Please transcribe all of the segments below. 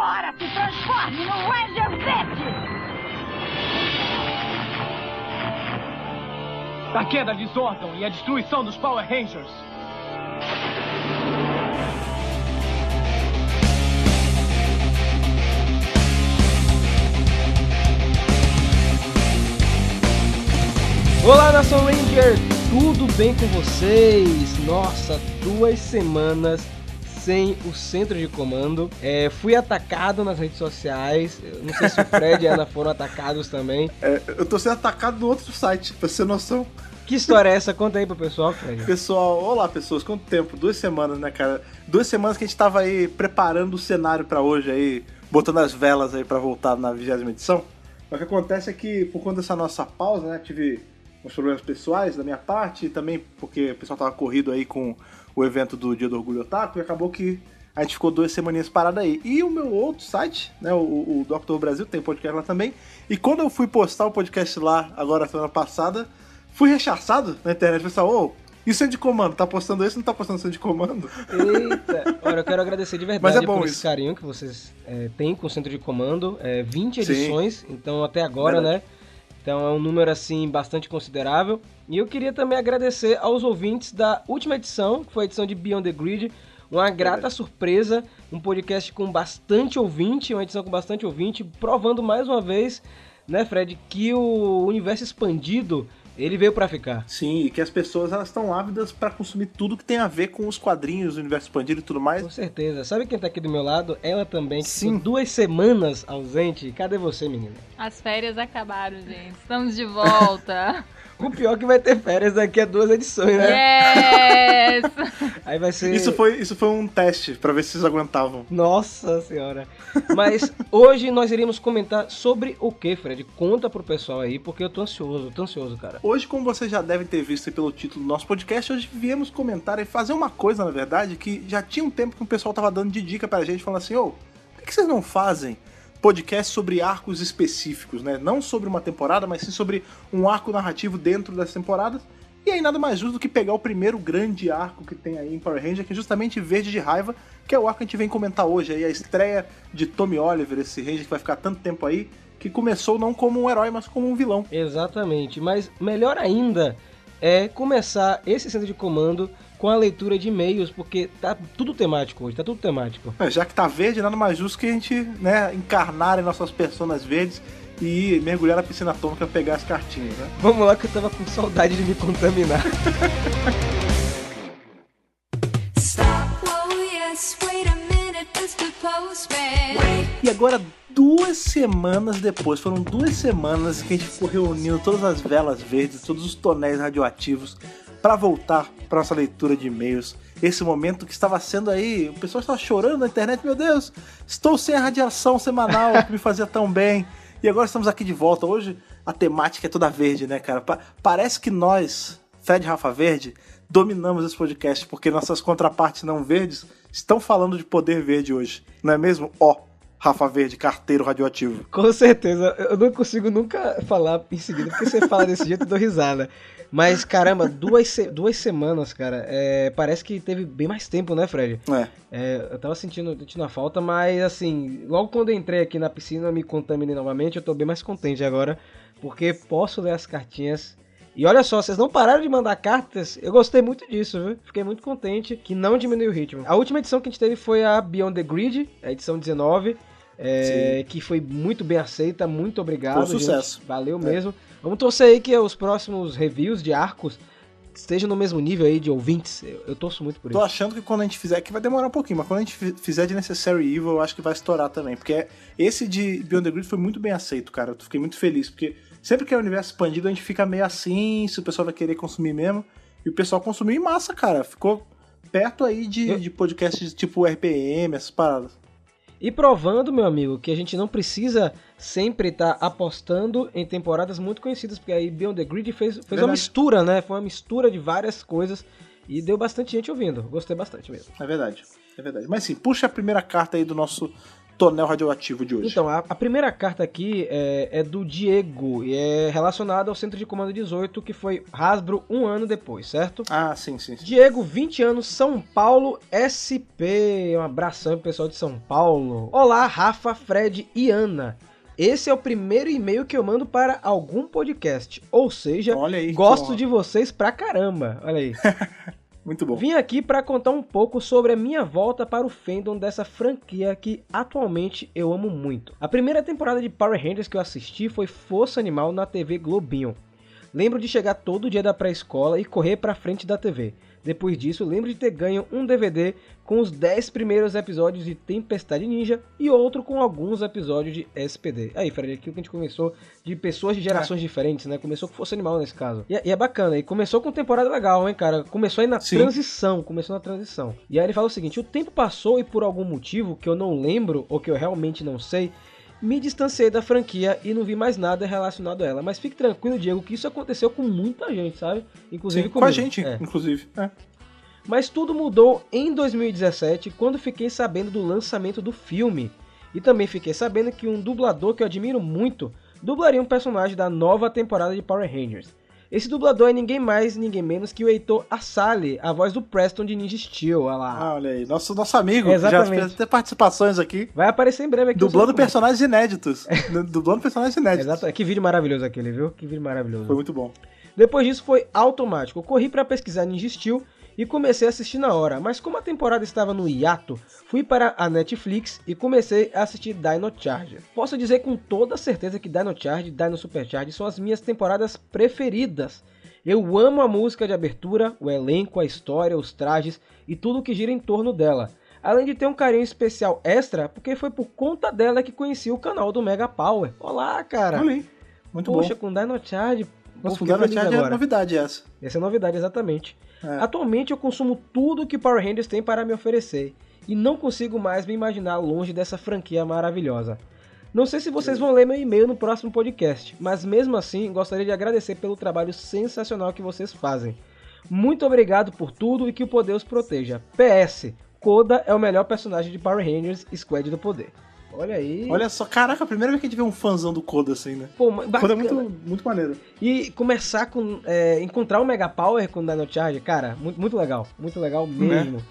Agora se transforme no Ranger Verde! A queda de Zordon e a destruição dos Power Rangers. Olá, Nação Ranger! Tudo bem com vocês? Nossa, duas semanas sem o centro de comando. É, fui atacado nas redes sociais. Eu Não sei se o Fred e a Ana foram atacados também. É, eu tô sendo atacado no outro site, pra você ter noção. Que história é essa? Conta aí pro pessoal, Fred. Pessoal, olá pessoas, quanto tempo? Duas semanas, né, cara? Duas semanas que a gente tava aí preparando o cenário pra hoje aí, botando as velas aí pra voltar na vigésima edição. Mas o que acontece é que, por conta dessa nossa pausa, né, tive uns problemas pessoais da minha parte, e também porque o pessoal tava corrido aí com o evento do Dia do Orgulho Otaku, e acabou que a gente ficou duas semaninhas parado aí. E o meu outro site, né, o, o Dr. Brasil, tem podcast lá também, e quando eu fui postar o podcast lá, agora semana passada, fui rechaçado na internet, pessoal, ô, e o centro de comando? Tá postando isso ou não tá postando centro de comando? Eita! Olha, eu quero agradecer de verdade é por esse isso. carinho que vocês é, têm com o centro de comando. É, 20 Sim. edições, então até agora, Verdade. né? Então é um número assim bastante considerável. E eu queria também agradecer aos ouvintes da última edição, que foi a edição de Beyond the Grid. Uma grata surpresa, um podcast com bastante ouvinte, uma edição com bastante ouvinte, provando mais uma vez, né, Fred, que o universo expandido ele veio pra ficar. Sim, e que as pessoas elas estão ávidas pra consumir tudo que tem a ver com os quadrinhos, o universo expandido e tudo mais. Com certeza. Sabe quem tá aqui do meu lado? Ela também, que Sim. ficou duas semanas ausente. Cadê você, menina? As férias acabaram, gente. Estamos de volta. O pior é que vai ter férias daqui a duas edições, né? yes! Aí vai ser. Isso foi, isso foi um teste pra ver se vocês aguentavam. Nossa senhora. Mas hoje nós iríamos comentar sobre o que, Fred? Conta pro pessoal aí, porque eu tô ansioso, tô ansioso, cara. Hoje, como vocês já devem ter visto aí pelo título do nosso podcast, hoje viemos comentar e fazer uma coisa, na verdade, que já tinha um tempo que o pessoal tava dando de dica pra gente, falando assim, ô, por que vocês não fazem podcast sobre arcos específicos, né? Não sobre uma temporada, mas sim sobre um arco narrativo dentro das temporadas. E aí nada mais justo do que pegar o primeiro grande arco que tem aí em Power Ranger, que é justamente Verde de Raiva, que é o arco que a gente vem comentar hoje, aí a estreia de Tommy Oliver, esse Ranger que vai ficar tanto tempo aí, que começou não como um herói, mas como um vilão. Exatamente. Mas melhor ainda é começar esse centro de comando com a leitura de e-mails, porque tá tudo temático hoje, tá tudo temático. É, Já que tá verde, nada mais justo que a gente né, encarnar em nossas personas verdes e mergulhar na piscina atômica pra pegar as cartinhas, né? Vamos lá que eu tava com saudade de me contaminar. Oh. E agora, duas semanas depois, foram duas semanas que a gente ficou reunindo todas as velas verdes, todos os tonéis radioativos pra voltar pra nossa leitura de e-mails. Esse momento que estava sendo aí, o pessoal estava chorando na internet, meu Deus, estou sem a radiação semanal que me fazia tão bem. E agora estamos aqui de volta. Hoje a temática é toda verde, né, cara? Pa- parece que nós, Fred e Rafa Verde, dominamos esse podcast, porque nossas contrapartes não verdes estão falando de poder verde hoje. Não é mesmo? Ó, Rafa Verde, carteiro radioativo. Com certeza, eu não consigo nunca falar em seguida, porque você fala desse jeito eu dou risada. Mas caramba, duas, duas semanas, cara, é, parece que teve bem mais tempo, né, Fred? É. É, eu tava sentindo, sentindo a falta, mas assim, logo quando eu entrei aqui na piscina, me contaminei novamente, eu tô bem mais contente agora, porque posso ler as cartinhas. E olha só, vocês não pararam de mandar cartas, eu gostei muito disso, viu? Fiquei muito contente que não diminuiu o ritmo. A última edição que a gente teve foi a Beyond the Grid, a edição 19, é, que foi muito bem aceita, muito obrigado. Foi um sucesso. gente. Valeu É. mesmo. Vamos torcer aí que os próximos reviews de arcos estejam no mesmo nível aí de ouvintes. Eu, eu torço muito por Tô isso. achando que quando a gente fizer, que vai demorar um pouquinho, mas quando a gente fi- fizer de Necessary Evil, eu acho que vai estourar também. Porque esse de Beyond the Grid foi muito bem aceito, cara. Eu fiquei muito feliz, porque sempre que é o universo expandido, a gente fica meio assim, se o pessoal vai querer consumir mesmo. E o pessoal consumiu em massa, cara. Ficou perto aí de, Eu- de podcasts tipo RPM, essas paradas. E provando, meu amigo, que a gente não precisa sempre estar apostando em temporadas muito conhecidas, porque aí Beyond the Grid fez, fez uma mistura, né? Foi uma mistura de várias coisas e deu bastante gente ouvindo. Gostei bastante mesmo. É verdade, é verdade. Mas sim, puxa a primeira carta aí do nosso tonel radioativo de hoje? Então, a, a primeira carta aqui é, é do Diego e é relacionada ao Centro de Comando 18, que foi Hasbro um ano depois, certo? Ah, sim, sim. sim. Diego, 20 anos, São Paulo, SP. Um abração pro pessoal de São Paulo. Olá, Rafa, Fred e Ana. Esse é o primeiro e-mail que eu mando para algum podcast. Ou seja, aí, gosto de vocês pra caramba. Olha aí. Muito bom. Vim aqui para contar um pouco sobre a minha volta para o fandom dessa franquia que atualmente eu amo muito. A primeira temporada de Power Rangers que eu assisti foi Força Animal na TV Globinho. Lembro de chegar todo dia da pré-escola e correr pra frente da TV. Depois disso, lembro de ter ganho um DVD com os 10 primeiros episódios de Tempestade Ninja e outro com alguns episódios de SPD. Aí, Fred, aqui que a gente começou de pessoas de gerações diferentes, né? Começou com Força Animal nesse caso. E, é- e é bacana, e começou com temporada legal, hein, cara? Começou aí na Sim. transição, começou na transição. E aí ele fala o seguinte: o tempo passou e por algum motivo que eu não lembro ou que eu realmente não sei, me distanciei da franquia e não vi mais nada relacionado a ela. Mas fique tranquilo, Diego, que isso aconteceu com muita gente, sabe? Inclusive Sim, com a gente, É. inclusive. É. Mas tudo mudou em 2017, quando fiquei sabendo do lançamento do filme. E também fiquei sabendo que um dublador que eu admiro muito dublaria um personagem da nova temporada de Power Rangers. Esse dublador é ninguém mais, ninguém menos que o Heitor Assali, a voz do Preston de Ninja Steel. Olha lá. Ah, olha aí. Nosso, nosso amigo, que já Exatamente. fez até participações aqui. Vai aparecer em breve aqui. no Dublando personagens inéditos. dublando personagens inéditos. Exato. Que vídeo maravilhoso aquele, viu? Que vídeo maravilhoso. Foi muito bom. Depois disso foi automático. Eu corri pra pesquisar Ninja Steel e comecei a assistir na hora. Mas como a temporada estava no hiato, fui para a Netflix e comecei a assistir Dino Charge. Posso dizer com toda certeza que Dino Charge e Dino Supercharge são as minhas temporadas preferidas. Eu amo a música de abertura, o elenco, a história, os trajes e tudo que gira em torno dela. Além de ter um carinho especial extra, porque foi por conta dela que conheci o canal do Mega Power. Olá, cara! Olha aí. Muito Poxa, bom. com Dino Charge. Nossa, Dino feliz Charge é agora. novidade essa. Essa é a novidade, exatamente. É. Atualmente eu consumo tudo que Power Rangers tem para me oferecer e não consigo mais me imaginar longe dessa franquia maravilhosa. Não sei se vocês vão ler meu e-mail no próximo podcast, mas mesmo assim gostaria de agradecer pelo trabalho sensacional que vocês fazem. Muito obrigado por tudo e que o poder os proteja. PS, Koda é o melhor personagem de Power Rangers Squad do Poder. Olha aí. Olha só, caraca, a primeira vez que a gente vê um fãzão do Koda assim, né? Pô, O Koda é bacana. muito, muito maneiro. E começar com. é, encontrar o Mega Power com o Dino Charge, cara, muito, muito legal. Muito legal mesmo.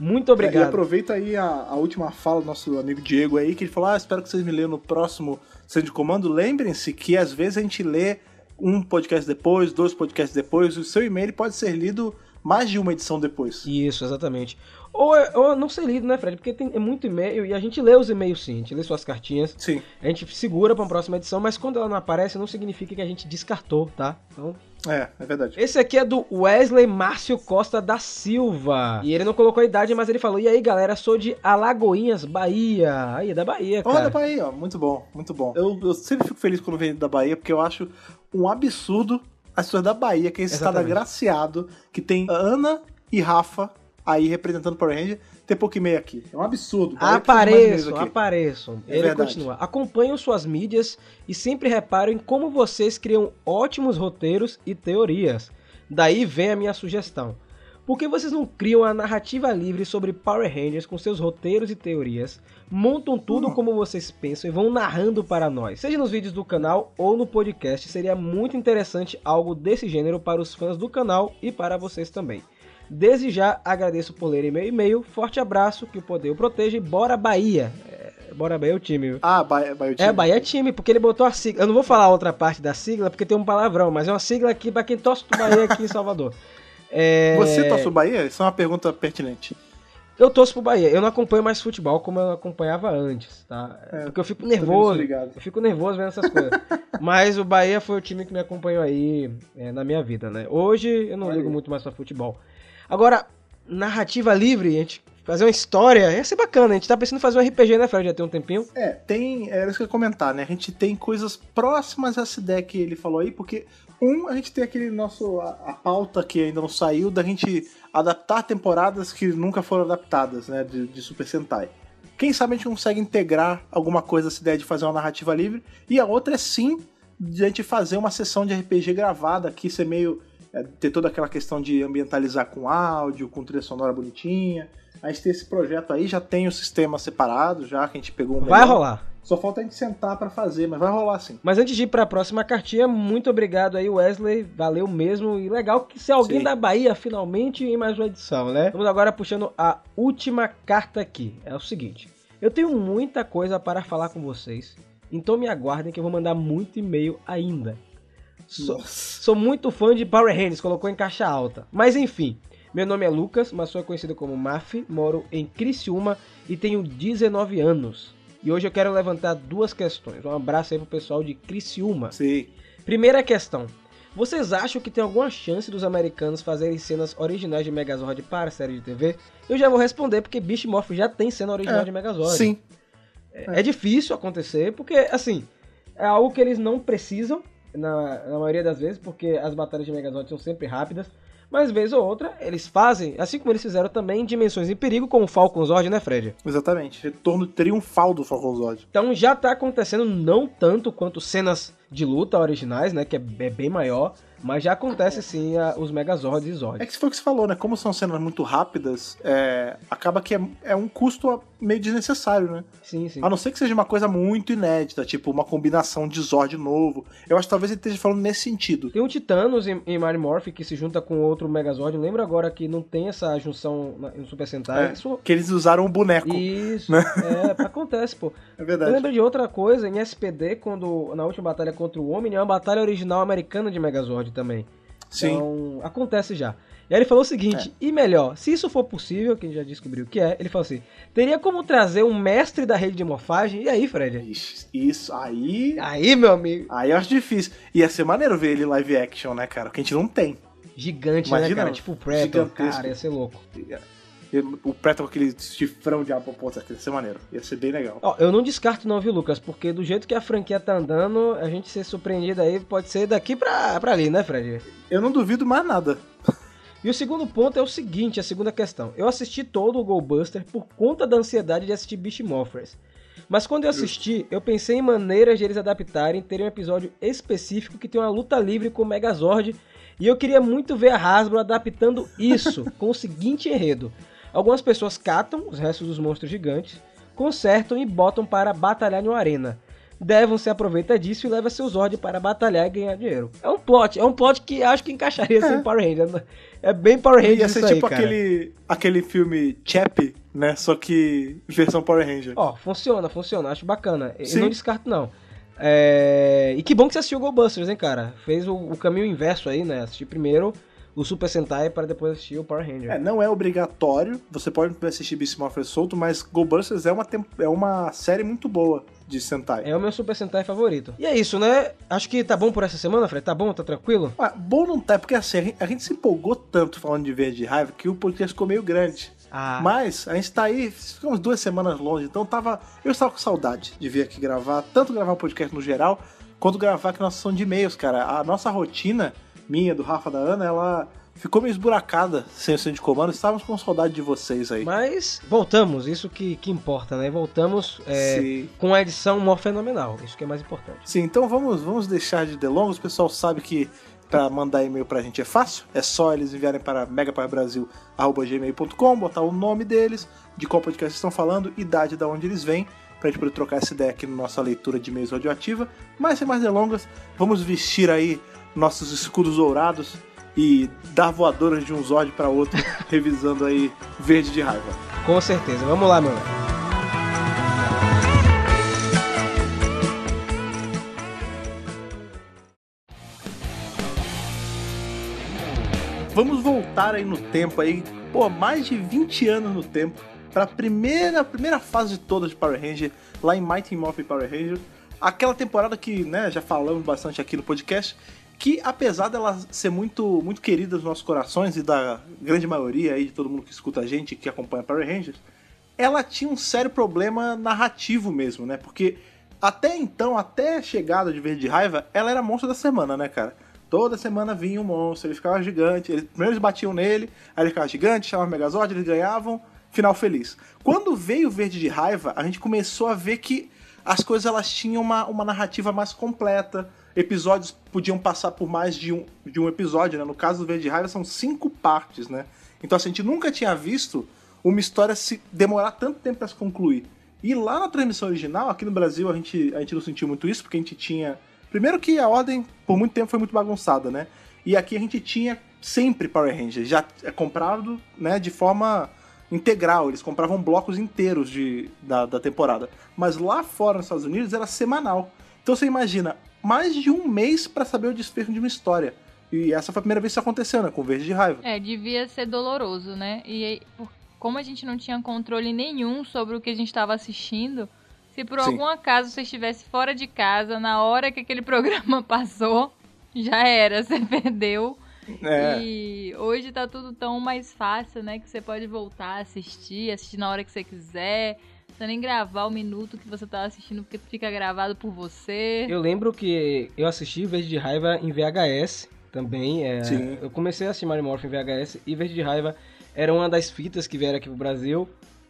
Muito E obrigado. aproveita aí a, a última fala do nosso amigo Diego aí, que ele falou: Ah, espero que vocês me leiam no próximo Centro de Comando. Lembrem-se que às vezes a gente lê um podcast depois, dois podcasts depois, o seu e-mail pode ser lido mais de uma edição depois. Isso, exatamente. Ou, é- ou não ser lido, né, Fred? Porque tem é muito e-mail e a gente lê os e-mails sim, a gente lê suas cartinhas, Sim. a gente segura pra uma próxima edição, mas quando ela não aparece, não significa que a gente descartou, tá? Então, É, é verdade. Esse aqui é do Wesley Márcio Costa da Silva. E ele não colocou a idade, mas ele falou: E aí, galera, sou de Alagoinhas, Bahia. Aí, é da Bahia, cara. Olha da Bahia, ó, muito bom, muito bom. Eu, eu sempre fico feliz quando vem da Bahia, porque eu acho um absurdo as pessoas da Bahia, que é esse estado agraciado, que tem Ana e Rafa aí representando o Power Ranger, ter e meio aqui. É um absurdo. Apareçam, apareçam. É Ele verdade. continua. Acompanho suas mídias e sempre reparo em como vocês criam ótimos roteiros e teorias. Daí vem a minha sugestão. Por que vocês não criam a narrativa livre sobre Power Rangers com seus roteiros e teorias, montam tudo Hum. como vocês pensam e vão narrando para nós? Seja nos vídeos do canal ou no podcast, seria muito interessante algo desse gênero para os fãs do canal e para vocês também. Desde já agradeço por lerem meu e-mail. Forte abraço, que o poder o proteja e bora Bahia. É, bora Bahia é o time. viu? Ah, Bahia, Bahia, É, Bahia é time, porque ele botou a sigla. Eu não vou falar a outra parte da sigla, porque tem um palavrão, mas é uma sigla aqui pra quem torce pro Bahia aqui em Salvador. É, Você torce o Bahia? Isso é uma pergunta pertinente. Eu torço pro Bahia. Eu não acompanho mais futebol como eu acompanhava antes, tá? É, porque eu fico nervoso. Eu fico nervoso vendo essas coisas. Mas o Bahia foi o time que me acompanhou aí é, na minha vida, né? Hoje eu não Olha ligo muito mais pra futebol. Agora, narrativa livre, a gente fazer uma história, ia ser bacana. A gente tá pensando em fazer um RPG, né, Fred? Já tem um tempinho. É, tem. Era isso que eu ia comentar, né? A gente tem coisas próximas a essa ideia que ele falou aí, porque, um, a gente tem aquele nosso. A, a pauta que ainda não saiu, da gente adaptar temporadas que nunca foram adaptadas, né? De, de Super Sentai. Quem sabe a gente consegue integrar alguma coisa essa ideia de fazer uma narrativa livre. E a outra é sim de a gente fazer uma sessão de RPG gravada aqui, ser meio é, ter toda aquela questão de ambientalizar com áudio, com trilha sonora bonitinha. A gente tem esse projeto aí, já tem o sistema separado, já que a gente pegou um Vai melhor. rolar. Só falta a gente sentar pra fazer, mas vai rolar sim. Mas antes de ir pra próxima cartinha, muito obrigado aí, Wesley. Valeu mesmo. E legal que se alguém Sim. da Bahia finalmente em mais uma edição, né? Vamos agora puxando a última carta aqui. É o seguinte: eu tenho muita coisa para falar com vocês. Então me aguardem que eu vou mandar muito e-mail ainda. Sou, sou muito fã de Power Rangers, colocou em caixa alta. Mas enfim, meu nome é Lucas, mas sou conhecido como Maf, moro em Criciúma e tenho 19 anos. E hoje eu quero levantar duas questões. Um abraço aí pro pessoal de Criciúma. Sim. Primeira questão. Vocês acham que tem alguma chance dos americanos fazerem cenas originais de Megazord para a série de TV? Eu já vou responder porque Beast Morph já tem cena original É, de Megazord. Sim. É, é difícil acontecer porque, assim, é algo que eles não precisam na, na maioria das vezes, porque as batalhas de Megazord são sempre rápidas. Mas vez ou outra, eles fazem, assim como eles fizeram também em Dimensões em Perigo com o Falcon Zord, né, Fred? Exatamente. Retorno triunfal do Falcon Zod. Então já tá acontecendo não tanto quanto cenas de luta originais, né? Que é, é bem maior. Mas já acontece sim a- os Megazords e Zords. É que foi o que você falou, né? Como são cenas muito rápidas, é, acaba que é, é um custo meio desnecessário, né? Sim, sim. A não ser que seja uma coisa muito inédita, tipo uma combinação de Zord novo. Eu acho que talvez ele esteja falando nesse sentido. Tem o Titanos em, em Mighty Morph que se junta com outro Megazord. Eu lembro agora que não tem essa junção no Super Sentai. É, Isso, que eles usaram o boneco. isso Né? é, acontece, pô. É Eu verdade. lembro de outra coisa, em SPD, quando na última batalha contra o Omni, é uma batalha original americana de Megazord também. Sim. Então, acontece já. E aí ele falou o seguinte, e melhor, se isso for possível, que a gente já descobriu o que é, ele falou assim, teria como trazer um mestre da rede de morfagem? E aí, Fred? Ixi, Isso aí. Aí, meu amigo, Aí eu acho difícil. Ia ser maneiro ver ele live action, né, cara? Que a gente não tem. gigante, né, Imagina, cara? Tipo o Predator, cara, ia ser louco. O Preto com aquele chifrão de apopota, ia ser maneiro. Ia ser bem legal. Ó, eu não descarto não, viu, Lucas? Porque do jeito que a franquia tá andando, a gente ser surpreendido aí pode ser daqui pra, pra ali, né, Fred? Eu não duvido mais nada. E o segundo ponto é o seguinte, a segunda questão. Eu assisti todo o Goldbuster por conta da ansiedade de assistir Beast Morphers. Mas quando eu assisti, eu pensei em maneiras de eles adaptarem, terem um episódio específico que tem uma luta livre com o Megazord. E eu queria muito ver a Hasbro adaptando isso com o seguinte enredo. Algumas pessoas catam os restos dos monstros gigantes, consertam e botam para batalhar em uma arena. Devon se aproveita disso e leva seu Zord para batalhar e ganhar dinheiro. É um plot, é um plot que acho que encaixaria assim, em Power Rangers. É bem Power Rangers Ia ser isso tipo aquele, aquele filme Chap, né? Só que versão Power Ranger. Ó, funciona, funciona, acho bacana. Eu Sim. não descarto, não. É, E que bom que você assistiu o Goldbusters, hein, cara? Fez o, o caminho inverso aí, né? Assistir primeiro o Super Sentai para depois assistir o Power Ranger. É, não é obrigatório. Você pode assistir Beast Morphers solto, mas Goldbusters é uma, é uma série muito boa de Sentai. É o meu Super Sentai favorito. E é isso, né? Acho que tá bom por essa semana, Fred? Tá bom? Tá tranquilo? Ah, bom não tá, porque assim, a gente, a gente se empolgou tanto falando de Verde Raiva que o podcast ficou meio grande. Ah, Mas a gente tá aí, ficamos duas semanas longe, então tava. Eu estava com saudade de vir aqui gravar, tanto gravar o podcast no geral, quanto gravar aqui nossa sessão de e-mails, cara. A nossa rotina, minha, do Rafa da Ana, ela ficou meio esburacada sem o centro de comando. Estávamos com saudade de vocês aí. Mas voltamos, isso que, que importa, né? Voltamos é, com a edição mó fenomenal, isso que é mais importante. Sim, então vamos, vamos deixar de delongas. O pessoal sabe que para mandar e-mail pra gente é fácil. É só eles enviarem para megapowerbrasil.gmail.com, botar o nome deles, de qual podcast estão falando, idade de onde eles vêm, pra gente poder trocar essa ideia aqui na nossa leitura de e-mails radioativa. Mas sem mais delongas, vamos vestir aí nossos escudos dourados e dar voadoras de um Zord para outro, revisando aí Verde de Raiva. Com certeza. Vamos lá, mano. Vamos voltar aí no tempo aí, pô, mais de 20 anos no tempo, pra primeira, primeira fase de todas de Power Ranger, lá em Mighty Morphin Power Ranger. Aquela temporada que, né, já falamos bastante aqui no podcast, que apesar dela ser muito, muito querida nos nossos corações e da grande maioria aí de todo mundo que escuta a gente, que acompanha Power Rangers, ela tinha um sério problema narrativo mesmo, né? Porque até então, até a chegada de Verde Raiva, ela era monstro da semana, né, cara? Toda semana vinha um monstro, ele ficava gigante, ele- primeiro eles batiam nele, aí ele ficava gigante, chamava Megazord, eles ganhavam, final feliz. Quando veio Verde de Raiva, a gente começou a ver que as coisas elas tinham uma, uma narrativa mais completa, episódios podiam passar por mais de um, de um episódio, né? No caso do Verde Raiva são cinco partes, né? Então assim, a gente nunca tinha visto uma história se demorar tanto tempo para se concluir. E lá na transmissão original, aqui no Brasil, a gente, a gente não sentiu muito isso, porque a gente tinha. Primeiro que a ordem, por muito tempo, foi muito bagunçada, né? E aqui a gente tinha sempre Power Rangers, já é comprado né, de forma integral, eles compravam blocos inteiros de, da, da temporada. Mas lá fora nos Estados Unidos era semanal. Então você imagina, mais de um mês para saber o desfecho de uma história. E essa foi a primeira vez que isso aconteceu, né? Com Verde de Raiva. É, devia ser doloroso, né? E como a gente não tinha controle nenhum sobre o que a gente estava assistindo, se por Sim. algum acaso você estivesse fora de casa na hora que aquele programa passou, já era, você perdeu. É. E hoje tá tudo tão mais fácil, né? Que você pode voltar a assistir, assistir na hora que você quiser. Não precisa nem gravar o minuto que você tá assistindo, porque fica gravado por você. Eu lembro que eu assisti Verde de Raiva em VHS também. é, Sim. Eu comecei a assistir Mario Morph em VHS e Verde de Raiva era uma das fitas que vieram aqui pro Brasil.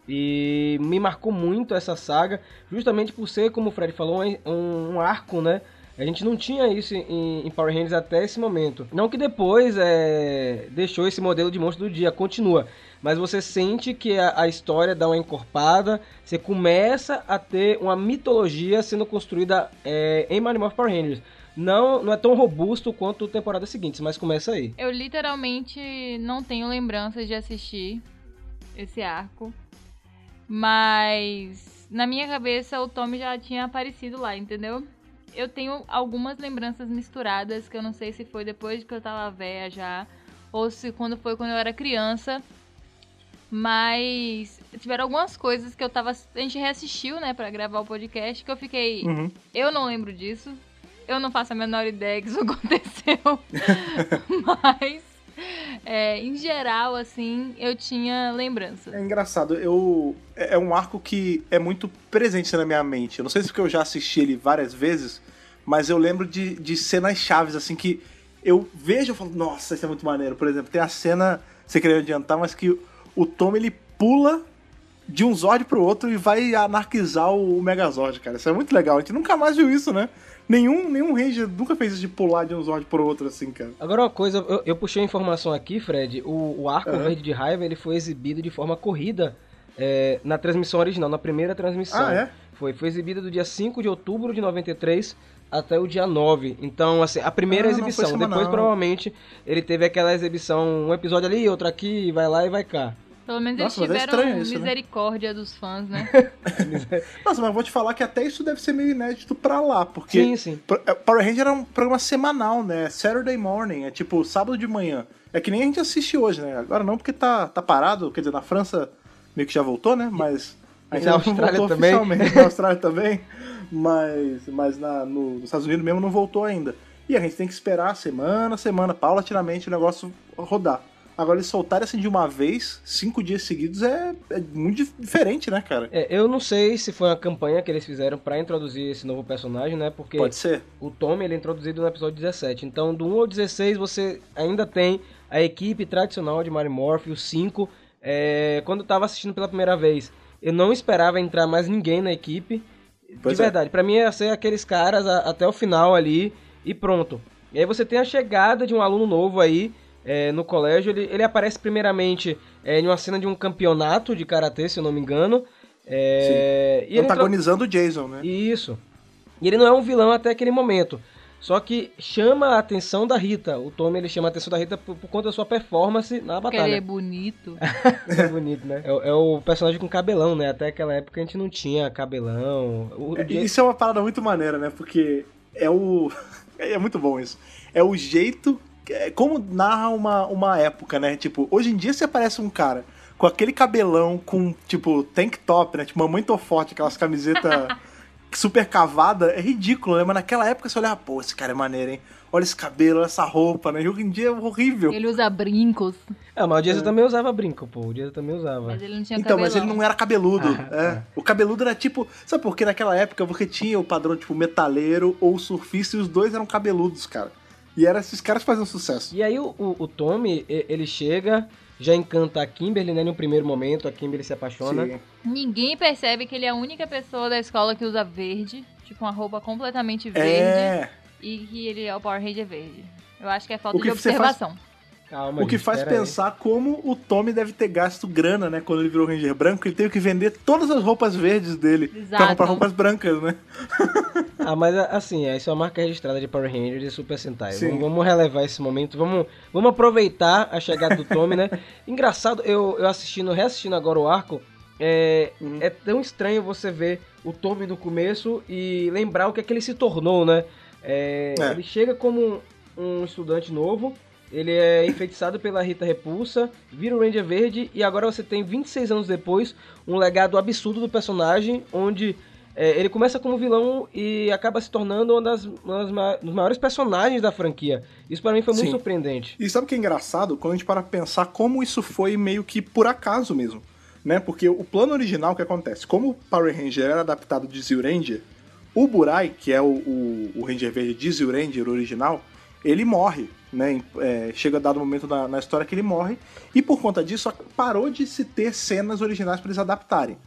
E me marcou muito essa saga, justamente por ser, como o Fred falou, um, um arco, né? A gente não tinha isso em, em Power Rangers até esse momento. Não que depois é, deixou esse modelo de monstro do dia, continua. Mas você sente que a, a história dá uma encorpada, você começa a ter uma mitologia sendo construída é, em Mighty Morphin Power Rangers. Não, não é tão robusto quanto temporadas seguintes, mas começa aí. Eu literalmente não tenho lembranças de assistir esse arco. Mas na minha cabeça o Tommy já tinha aparecido lá, entendeu? Eu tenho algumas lembranças misturadas que eu não sei se foi depois que eu tava velha já ou se quando foi quando eu era criança. Mas tiveram algumas coisas que eu tava. A gente reassistiu, né, pra gravar o podcast, que eu fiquei. Uhum. Eu não lembro disso. Eu não faço a menor ideia que isso aconteceu. Mas, é, em geral, assim, eu tinha lembranças. É engraçado, eu. É é um arco que é muito presente na minha mente. Eu não sei se porque eu já assisti ele várias vezes, mas eu lembro de, de cenas chaves, assim, que eu vejo e falo, nossa, isso é muito maneiro. Por exemplo, tem a cena, você queria adiantar, mas que o Tom ele pula de um Zord pro outro e vai anarquizar o Megazord, cara. Isso é muito legal. A gente nunca mais viu isso, né? Nenhum, nenhum Ranger nunca fez isso de pular de um Zord pro outro, assim, cara. Agora uma coisa, eu, eu puxei a informação aqui, Fred. O, o arco Aham. verde de raiva ele foi exibido de forma corrida é, na transmissão original, na primeira transmissão. Ah, é? Foi, foi exibido do dia 5 de outubro de 93 até o dia 9. Então, assim, a primeira Ah, exibição. Depois, provavelmente, ele teve aquela exibição, um episódio ali, outro aqui, vai lá e vai cá. Pelo menos Nossa, eles é tiveram estranho isso, né? misericórdia dos fãs, né? Nossa, mas eu vou te falar que até isso deve ser meio inédito pra lá, porque Sim, sim. É, Power Ranger era um programa semanal, né? Saturday morning, é tipo sábado de manhã. É que nem a gente assiste hoje, né? Agora não, porque tá, tá parado, quer dizer, na França meio que já voltou, né? Mas. E ainda na Austrália também. oficialmente, Na Austrália também. Mas, mas na, no, nos Estados Unidos mesmo não voltou ainda. E a gente tem que esperar semana a semana, paulatinamente, o negócio rodar. Agora, eles soltarem assim de uma vez, cinco dias seguidos, é, é muito dif- diferente, né, cara? É, eu não sei se foi uma campanha que eles fizeram pra introduzir esse novo personagem, né? Porque Pode ser. o Tommy ele é introduzido no episódio 17. Então, do 1 ao 16, você ainda tem a equipe tradicional de Mario Morph, os 5. É, quando eu tava assistindo pela primeira vez, eu não esperava entrar mais ninguém na equipe. Pois de é. verdade, pra mim ia ser aqueles caras a- até o final ali e pronto. E aí você tem a chegada de um aluno novo aí é, no colégio. Ele, ele aparece primeiramente é, em uma cena de um campeonato de karatê, se eu não me engano. É, e ele entrou- Antagonizando o Jason, né? isso. E ele não é um vilão até aquele momento. Só que chama a atenção da Rita. O Tommy ele chama a atenção da Rita por, por conta da sua performance na Porque ele é batalha. bonito. É bonito, né? É, o- é o personagem com cabelão, né? Até aquela época a gente não tinha cabelão. O, o É, Isso é uma parada muito maneira, né? Porque é o. É muito bom isso. É o jeito. É como narra uma, uma época, né? Tipo, hoje em dia você aparece um cara com aquele cabelão, com, tipo, tank top, né? Tipo, mamãe tô forte, aquelas camisetas super cavada, é ridículo, né? Mas naquela época você olhava, pô, esse cara é maneiro, hein? Olha esse cabelo, olha essa roupa, né? E hoje em dia é horrível. Ele usa brincos, Ah, mas o Jason também usava brinco, pô. O Jason também usava. mas ele não tinha Então, mas ele cabelão. não era cabeludo. Ah, é. tá. O cabeludo era tipo. Sabe por que naquela época você tinha o padrão tipo metaleiro ou surfista e os dois eram cabeludos, cara. E era esses caras fazendo sucesso. E aí o, o, o Tommy, ele chega, já encanta a Kimberly, né? No primeiro momento, a Kimberly se apaixona. Sim. Ninguém percebe que ele é a única pessoa da escola que usa verde. Tipo, uma roupa completamente verde. É. e que ele é o Power Ranger verde. Eu acho que é falta O que de você faz- observação. Calma, O que gente, faz pera aí. pensar como o Tommy deve ter gasto grana, né? Quando ele virou Ranger branco, ele teve que vender todas as roupas verdes dele pra Exato. comprar roupas brancas, né? Ah, mas assim, isso é uma marca registrada de Power Rangers e Super Sentai. Vamos, vamos relevar esse momento, vamos, vamos aproveitar a chegada do Tommy, né? Engraçado, eu, eu assistindo, reassistindo agora o arco, é, Uhum. é tão estranho você ver o Tommy no começo e lembrar o que é que ele se tornou, né? É, É. Ele chega como um estudante novo, ele é enfeitiçado pela Rita Repulsa, vira o Ranger Verde e agora você tem 26 anos depois um legado absurdo do personagem, onde é, ele começa como vilão e acaba se tornando um das, uma dos maiores personagens da franquia. Isso pra mim foi muito Sim. surpreendente. E sabe o que é engraçado? Quando a gente para pensar como isso foi meio que por acaso mesmo. Né? Porque o plano original, o que acontece? Como o Power Ranger era adaptado de Zio Ranger, o Burai, que é o, o, o Ranger Verde de Zio Ranger original, ele morre. Né? É, chega dado momento na, na história que ele morre. E por conta disso, parou de se ter cenas originais para eles adaptarem.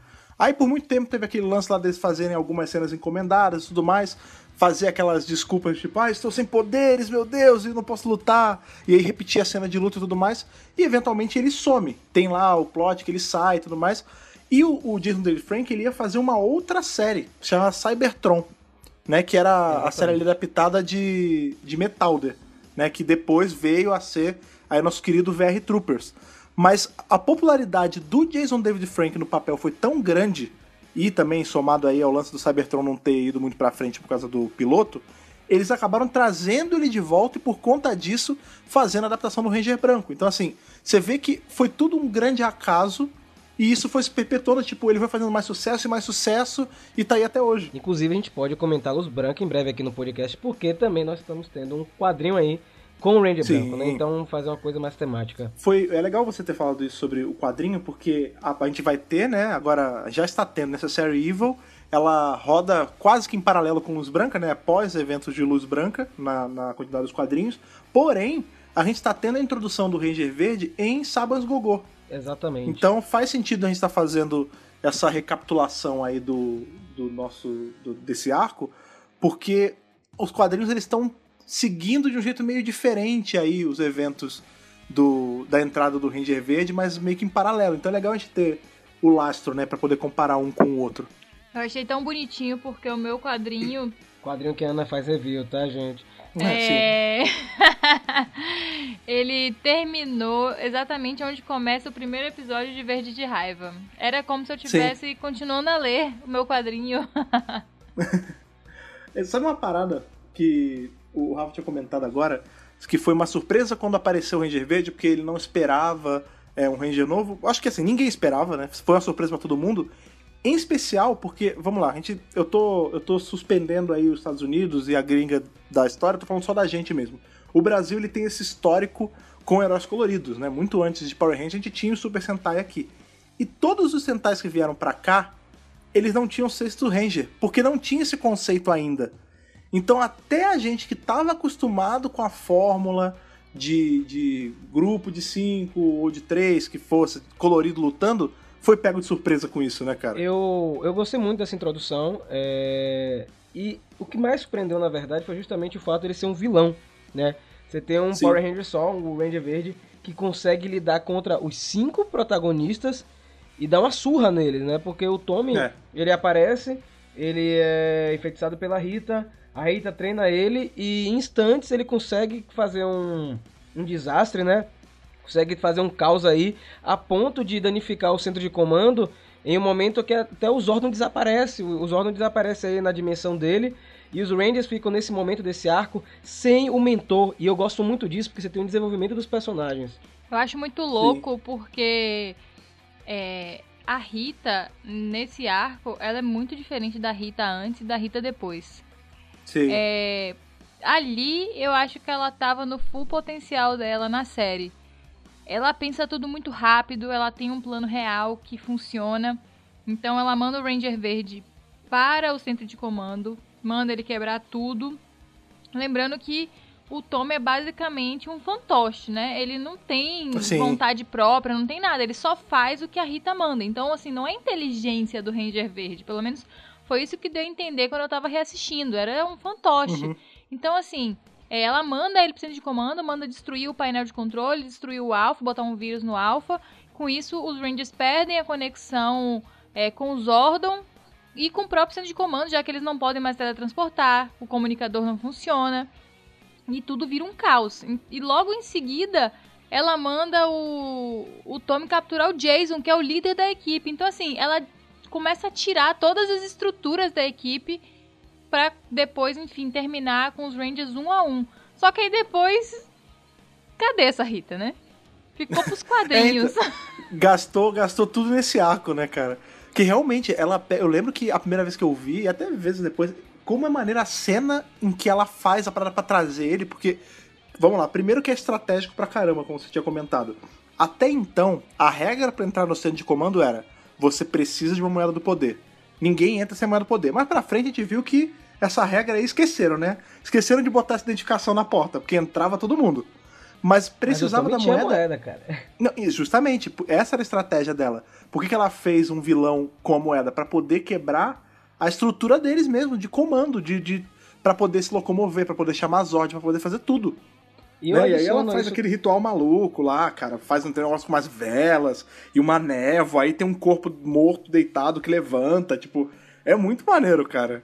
Aí por muito tempo teve aquele lance lá deles fazerem algumas cenas encomendadas e tudo mais, fazer aquelas desculpas tipo, ah, estou sem poderes, meu Deus, e não posso lutar, e aí repetir a cena de luta e tudo mais, e eventualmente ele some. Tem lá o plot que ele sai e tudo mais. E o, o Jason David Frank ele ia fazer uma outra série, chamada Cybertron, né, que era a Exatamente. série ali adaptada de, de Metalder, né, que depois veio a ser aí nosso querido VR Troopers. Mas a popularidade do Jason David Frank no papel foi tão grande, e também somado aí ao lance do Cybertron não ter ido muito pra frente por causa do piloto, eles acabaram trazendo ele de volta e por conta disso fazendo a adaptação do Ranger Branco. Então assim, você vê que foi tudo um grande acaso e isso foi se perpetuando, tipo, ele foi fazendo mais sucesso e mais sucesso e tá aí até hoje. Inclusive a gente pode comentar Luz Branca em breve aqui no podcast, porque também nós estamos tendo um quadrinho aí com o Ranger Sim. Branco, né? Então fazer uma coisa mais temática. Foi, é legal você ter falado isso sobre o quadrinho, porque a, a gente vai ter, né, agora já está tendo nessa série Evil, ela roda quase que em paralelo com Luz Branca, né, após eventos de Luz Branca, na, na quantidade dos quadrinhos, porém, a gente está tendo a introdução do Ranger Verde em Sabas Gogô. Exatamente. Então faz sentido a gente estar fazendo essa recapitulação aí do, do nosso do- desse arco, porque os quadrinhos eles estão seguindo de um jeito meio diferente aí os eventos do, da entrada do Ranger Verde, mas meio que em paralelo. Então é legal a gente ter o lastro, né, para poder comparar um com o outro. Eu achei tão bonitinho porque o meu quadrinho Quadrinho que a Ana faz review, tá, gente? É, sim. é... ele terminou exatamente onde começa o primeiro episódio de Verde de Raiva. Era como se eu tivesse continuando a ler o meu quadrinho. É, Sabe uma parada que o Rafa tinha comentado agora, que foi uma surpresa quando apareceu o Ranger Verde, porque ele não esperava é, um Ranger novo? Acho que assim, ninguém esperava, né? Foi uma surpresa pra todo mundo. Em especial porque, vamos lá, a gente, eu, tô, eu tô suspendendo aí os Estados Unidos e a gringa da história, tô falando só da gente mesmo. O Brasil ele tem esse histórico com heróis coloridos, né? Muito antes de Power Ranger a gente tinha o Super Sentai aqui. E todos os Sentais que vieram pra cá, eles não tinham sexto Ranger, porque não tinha esse conceito ainda. Então, até a gente que estava acostumado com a fórmula de, de grupo de cinco ou de três que fosse colorido lutando, foi pego de surpresa com isso, né, cara? Eu, eu gostei muito dessa introdução. é, E o que mais surpreendeu, na verdade, foi justamente o fato de ele ser um vilão, né? Você tem um Sim. Power Ranger só, um Ranger Verde, que consegue lidar contra os cinco protagonistas e dar uma surra neles, né? Porque o Tommy, É. ele aparece, ele é enfeitiçado pela Rita, a Rita treina ele e em instantes ele consegue fazer um, um desastre, né? Consegue fazer um caos aí a ponto de danificar o centro de comando em um momento que até o Zordon desaparece. O Zordon desaparece aí na dimensão dele. E os Rangers ficam nesse momento desse arco sem o mentor. E eu gosto muito disso porque você tem um desenvolvimento dos personagens. Eu acho muito louco porque é, a Rita, nesse arco, ela é muito diferente da Rita antes e da Rita depois. Sim. É, ali eu acho que ela tava no full potencial dela na série. Ela pensa tudo muito rápido, ela tem um plano real que funciona. Então ela manda o Ranger Verde para o centro de comando, manda ele quebrar tudo. Lembrando que o Tom é basicamente um fantoche, né? Ele não tem Sim. vontade própria, não tem nada, ele só faz o que a Rita manda. Então, assim, não é inteligência do Ranger Verde, pelo menos foi isso que deu a entender quando eu tava reassistindo. Era um fantoche. Uhum. Então, assim, é, ela manda ele pro centro de comando, manda destruir o painel de controle, destruir o Alpha, botar um vírus no Alpha. Com isso, os Rangers perdem a conexão é, com os Zordon e com o próprio centro de comando, já que eles não podem mais teletransportar, o comunicador não funciona. E tudo vira um caos. E logo em seguida, ela manda o, o Tommy capturar o Jason, que é o líder da equipe. Então, assim, ela começa a tirar todas as estruturas da equipe pra depois, enfim, terminar com os Rangers um a um. Só que aí depois. Cadê essa Rita, né? Ficou pros quadrinhos. gastou, gastou tudo nesse arco, né, cara? Que realmente, ela. Eu lembro que a primeira vez que eu vi, e até vezes depois, como é maneira a cena em que ela faz a parada pra trazer ele, porque. Vamos lá, primeiro que é estratégico pra caramba, como você tinha comentado. Até então, a regra pra entrar no centro de comando era: você precisa de uma moeda do poder. Ninguém entra sem moeda do poder. Mas pra frente a gente viu que essa regra aí esqueceram, né? Esqueceram de botar essa identificação na porta, porque entrava todo mundo. Mas precisava Mas da moeda. moeda, cara. Não, justamente, essa era a estratégia dela. Por que, que ela fez um vilão com a moeda? Pra poder quebrar a estrutura deles mesmo, de comando, de, de para poder se locomover, pra poder chamar as ordens, pra poder fazer tudo. E né? E aí ela faz isso- aquele ritual maluco lá, cara, faz um negócio com umas velas e uma névoa, aí tem um corpo morto deitado que levanta, tipo, é muito maneiro, cara.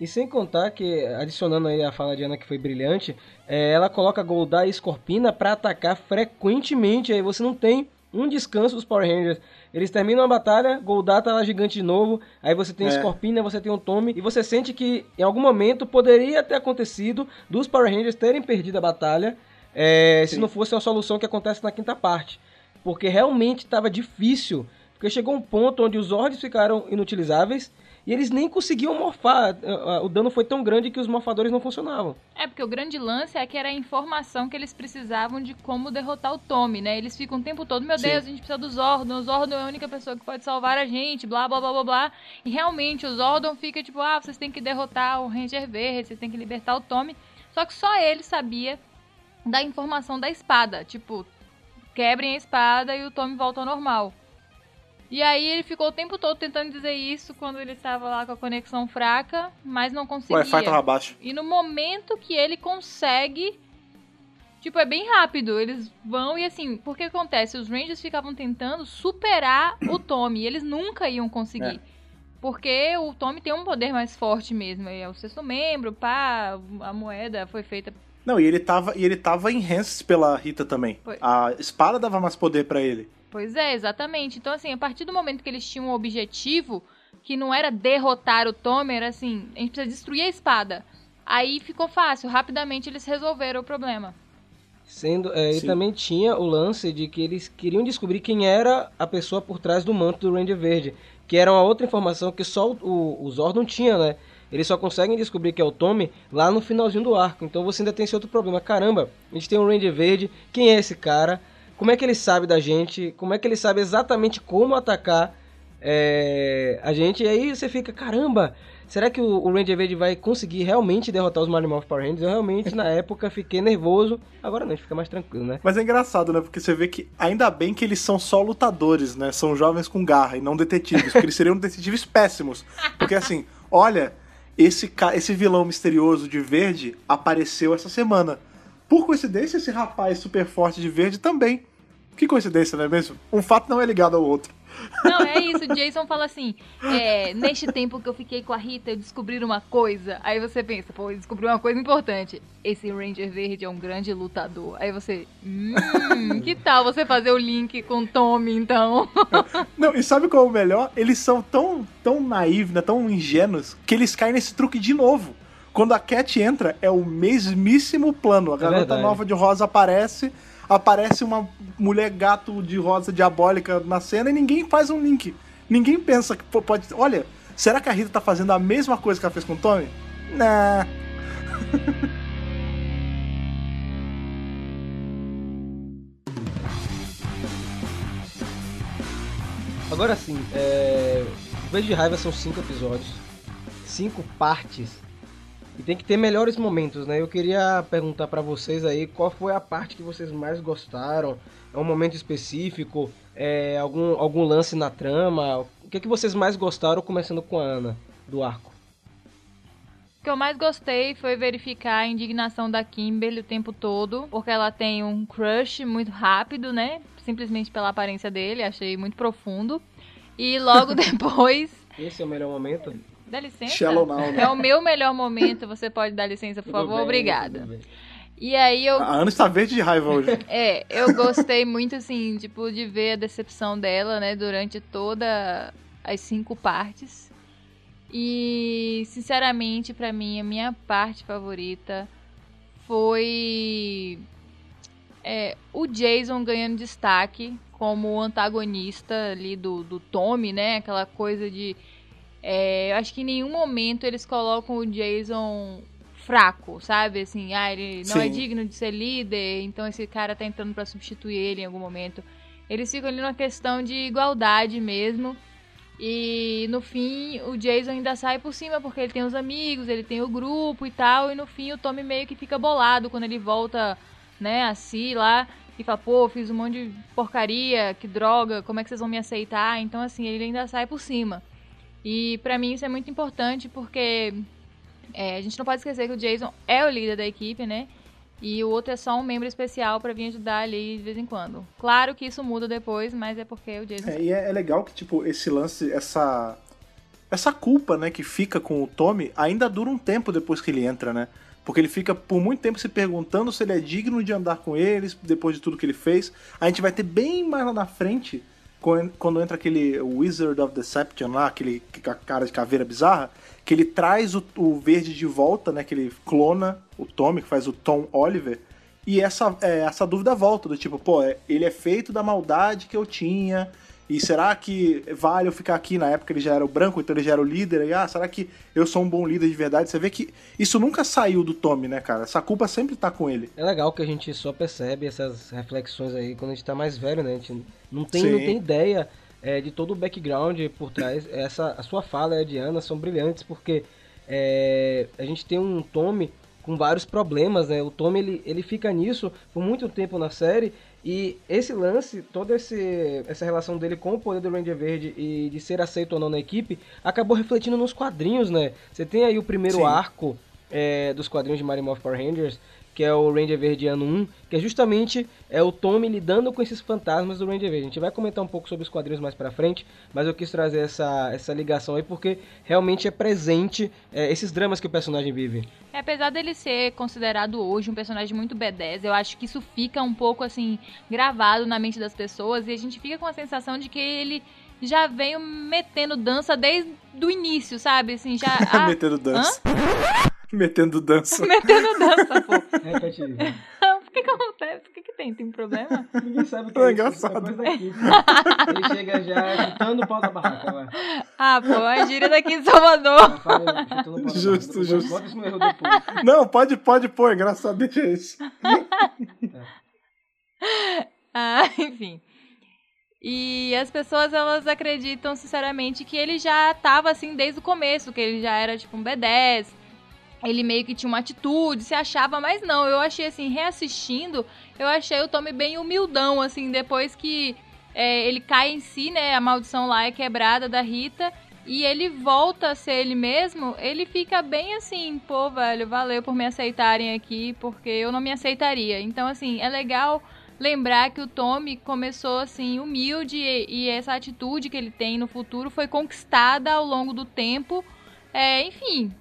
E sem contar que, adicionando aí a fala de Ana que foi brilhante, é, ela coloca Goldar e Scorpina pra atacar frequentemente. Aí você não tem um descanso dos Power Rangers. Eles terminam a batalha, Goldar tá lá gigante de novo. Aí você tem É. Scorpina, você tem o Tommy. E você sente que em algum momento poderia ter acontecido dos Power Rangers terem perdido a batalha. é, se não fosse uma solução que acontece na quinta parte. Porque realmente estava difícil. Porque chegou um ponto onde os Zords ficaram inutilizáveis. E eles nem conseguiam morfar. Ah, ah, O dano foi tão grande que os morfadores não funcionavam. É, porque o grande lance é que era a informação que eles precisavam de como derrotar o Tommy, né? Eles ficam o tempo todo, meu Sim. Deus, a gente precisa do Zordon, o Zordon é a única pessoa que pode salvar a gente, blá, blá, blá, blá, blá. E realmente, o Zordon fica tipo, ah, vocês têm que derrotar o Ranger Verde, vocês têm que libertar o Tommy. Só que só ele sabia da informação da espada, tipo, quebrem a espada e o Tommy volta ao normal. E aí ele ficou o tempo todo tentando dizer isso quando ele estava lá com a conexão fraca, mas não O conseguia. Wi-Fi tava baixo. E no momento que ele consegue. Tipo, é bem rápido. Eles vão e assim, porque acontece? Os Rangers ficavam tentando superar o Tommy. E eles nunca iam conseguir. É. Porque o Tommy tem um poder mais forte mesmo. Ele é o sexto membro, pá, a moeda foi feita. Não, e ele tava, e ele tava enhanced pela Rita também. Foi. A espada dava mais poder pra ele. Pois é, exatamente. Então, assim, a partir do momento que eles tinham um objetivo, que não era derrotar o Tommy, era assim, a gente precisa destruir a espada. Aí ficou fácil, rapidamente eles resolveram o problema. Sendo, é, e também tinha o lance de que eles queriam descobrir quem era a pessoa por trás do manto do Ranger Verde. Que era uma outra informação que só o, o, o Zordon tinha, né? Eles só conseguem descobrir que é o Tommy lá no finalzinho do arco. Então você ainda tem esse outro problema. Caramba, a gente tem um Ranger Verde. Quem é esse cara? Como é que ele sabe da gente? Como é que ele sabe exatamente como atacar é, a gente? E aí você fica, caramba, será que o, o Ranger Verde vai conseguir realmente derrotar os Morphin Power Rangers? Eu realmente, na época, fiquei nervoso. Agora não, a gente fica mais tranquilo, né? Mas é engraçado, né? Porque você vê que ainda bem que eles são só lutadores, né? São jovens com garra e não detetives. Porque eles seriam detetives péssimos. Porque assim, olha, esse, esse vilão misterioso de verde apareceu essa semana. Por coincidência, esse rapaz super forte de verde também. Que coincidência, não é mesmo? Um fato não é ligado ao outro. Não, é isso. O Jason fala assim: é, neste tempo que eu fiquei com a Rita, eu descobri uma coisa. Aí você pensa, pô, ele descobriu uma coisa importante. Esse Ranger Verde é um grande lutador. Aí você, hum, que tal você fazer o link com o Tommy, então? Não, e sabe qual é o melhor? Eles são tão, tão naivos, né? tão ingênuos, que eles caem nesse truque de novo. Quando a Cat entra, é o mesmíssimo plano. A garota verdade. nova de rosa aparece, aparece uma mulher gato de rosa diabólica na cena e ninguém faz um link. Ninguém pensa que pode. Olha, será que a Rita tá fazendo a mesma coisa que ela fez com o Tommy? Nah. Agora sim, é... Verde de Raiva são cinco episódios, cinco partes, e tem que ter melhores momentos, né? Eu queria perguntar pra vocês aí qual foi a parte que vocês mais gostaram, é um momento específico, é algum, algum lance na trama, o que, que vocês mais gostaram, começando com a Ana, do arco? que eu mais gostei foi verificar a indignação da Kimberly o tempo todo, porque ela tem um crush muito rápido, né? Simplesmente pela aparência dele, achei muito profundo. E logo depois. Esse é o melhor momento? Dá licença? Shallow now, né? É o meu melhor momento, você pode dar licença, por Tudo favor? bem, Obrigada. E aí eu A Ana está verde de raiva hoje. É, eu gostei muito, assim, tipo, de ver a decepção dela, né, durante toda as cinco partes. E, sinceramente, pra mim, a minha parte favorita foi é, o Jason ganhando destaque como antagonista ali do, do Tommy, né? Aquela coisa de. É, eu acho que em nenhum momento eles colocam o Jason fraco, sabe? Assim, ah, ele não é Sim. digno de ser líder, então esse cara tá entrando pra substituir ele em algum momento. Eles ficam ali numa questão de igualdade mesmo. E no fim, o Jason ainda sai por cima porque ele tem os amigos, ele tem o grupo e tal. E no fim, o Tommy meio que fica bolado quando ele volta, né, a si lá e fala: pô, fiz um monte de porcaria, que droga, como é que vocês vão me aceitar? Então, assim, ele ainda sai por cima. E pra mim isso é muito importante porque é, a gente não pode esquecer que o Jason é o líder da equipe, né? E o outro é só um membro especial pra vir ajudar ali de vez em quando. Claro que isso muda depois, mas é porque o Jason É, e é, é legal que, tipo, esse lance, essa. Essa culpa, né, que fica com o Tommy ainda dura um tempo depois que ele entra, né? Porque ele fica por muito tempo se perguntando se ele é digno de andar com eles depois de tudo que ele fez. A gente vai ter bem mais lá na frente, quando entra aquele Wizard of Deception lá, aquele com a cara de caveira bizarra, que ele traz o, o verde de volta, né? Que ele clona o Tommy, que faz o Tom Oliver. E essa, é, essa dúvida volta, do tipo, pô, é- ele é feito da maldade que eu tinha. E será que vale eu ficar aqui? Na época ele já era o branco, então ele já era o líder. E, ah, será que eu sou um bom líder de verdade? Você vê que isso nunca saiu do Tommy, né, cara? Essa culpa sempre tá com ele. É legal que a gente só percebe essas reflexões aí quando a gente tá mais velho, né? A gente não tem, Sim. não tem ideia é, de todo o background por trás. Essa, a sua fala e a Diana são brilhantes porque é, a gente tem um Tommy com vários problemas, né? O Tommy ele, ele fica nisso por muito tempo na série e esse lance, toda esse, essa relação dele com o poder do Ranger Verde e de ser aceito ou não na equipe, acabou refletindo nos quadrinhos, né? Você tem aí o primeiro Sim. arco é, dos quadrinhos de Mario Morph Power Rangers, que é o Ranger Verde ano 1, que é justamente é o Tommy lidando com esses fantasmas do Ranger Verde. A gente vai comentar um pouco sobre os quadrinhos mais pra frente, mas eu quis trazer essa, essa ligação aí porque realmente é presente é, esses dramas que o personagem vive. É, apesar dele ser considerado hoje um personagem muito B10, eu acho que isso fica um pouco assim gravado na mente das pessoas e a gente fica com a sensação de que ele já veio metendo dança desde o início, sabe? Assim, já Metendo dança. Metendo dança. metendo dança, pô. Repete aí. Por que que acontece? O que que tem? Tem um problema? Ninguém sabe o que É é, isso, engraçado. isso é coisa daqui, pô. Ele chega já chutando o pau da barraca. Vai. Ah, pô, a gíria daqui de Salvador. O barraca. Justo, justo. Bota isso no erro depois. Não, pode, pode pôr, engraçado, deixa isso. Ah, enfim. E as pessoas, elas acreditam sinceramente que ele já tava assim desde o começo, que ele já era tipo um B10. Ele meio que tinha uma atitude, se achava, mas não, eu achei assim, reassistindo, eu achei o Tommy bem humildão, assim, depois que é, ele cai em si, né, a maldição lá é quebrada da Rita, e ele volta a ser ele mesmo, ele fica bem assim, pô, velho, valeu por me aceitarem aqui, porque eu não me aceitaria. Então, assim, é legal lembrar que o Tommy começou assim humilde e, essa atitude que ele tem no futuro foi conquistada ao longo do tempo, é, enfim,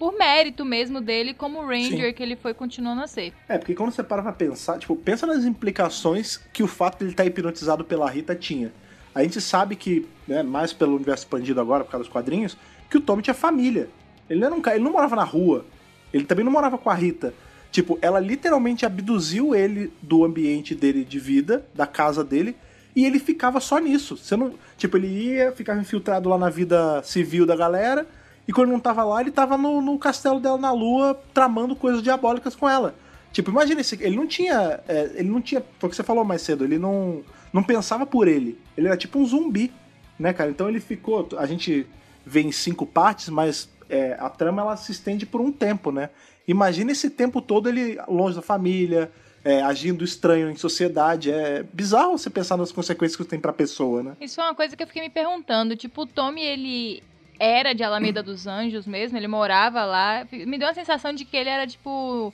por mérito mesmo dele como Ranger Sim. que ele foi continuando a ser. É, porque quando você para pra pensar, tipo, pensa nas implicações que o fato de ele estar hipnotizado pela Rita tinha. A gente sabe que, né, mais pelo universo expandido agora, por causa dos quadrinhos, que o Tommy tinha família. Ele não, ca- ele não morava na rua. Ele também não morava com a Rita. Tipo, ela literalmente abduziu ele do ambiente dele de vida, da casa dele, e ele ficava só nisso. Você não, tipo, ele ia, ficava infiltrado lá na vida civil da galera, e quando não tava lá, ele tava no, no castelo dela na lua, tramando coisas diabólicas com ela. Tipo, imagina esse, ele não tinha, é, ele não tinha, foi o que você falou mais cedo, ele não, não pensava por ele. Ele era tipo um zumbi, né, cara? Então ele ficou, a gente vê em cinco partes, mas é, a trama ela se estende por um tempo, né? Imagina esse tempo todo ele longe da família, é, agindo estranho em sociedade. É bizarro você pensar nas consequências que isso tem pra pessoa, né? Isso é uma coisa que eu fiquei me perguntando, tipo, o Tommy ele era de Alameda dos Anjos mesmo, ele morava lá. Me deu a sensação de que ele era tipo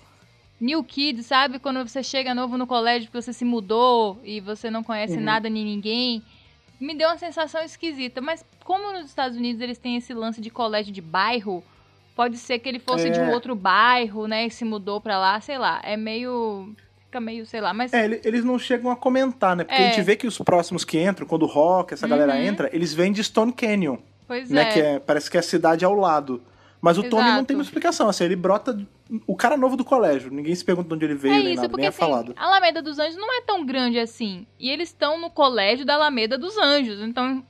new kid, sabe? Quando você chega novo no colégio, que você se mudou e você não conhece Uhum. nada nem ninguém. Me deu uma sensação esquisita, mas como nos Estados Unidos eles têm esse lance de colégio de bairro, pode ser que ele fosse de um É. outro bairro, né, e se mudou pra lá, sei lá. É meio fica meio, sei lá, mas É, ele- eles não chegam a comentar, né? Porque É. a gente vê que os próximos que entram, quando o Rock, essa galera Uhum. entra, eles vêm de Stone Canyon, pois né? é. Que é, parece que é a cidade ao lado. Mas o Tommy não Exato. tem muita explicação, assim, ele brota o cara novo do colégio. Ninguém se pergunta de onde ele veio, É nem isso, nada, porque nem é assim, falado. a Alameda dos Anjos não é tão grande assim. E eles estão no colégio da Alameda dos Anjos. Então,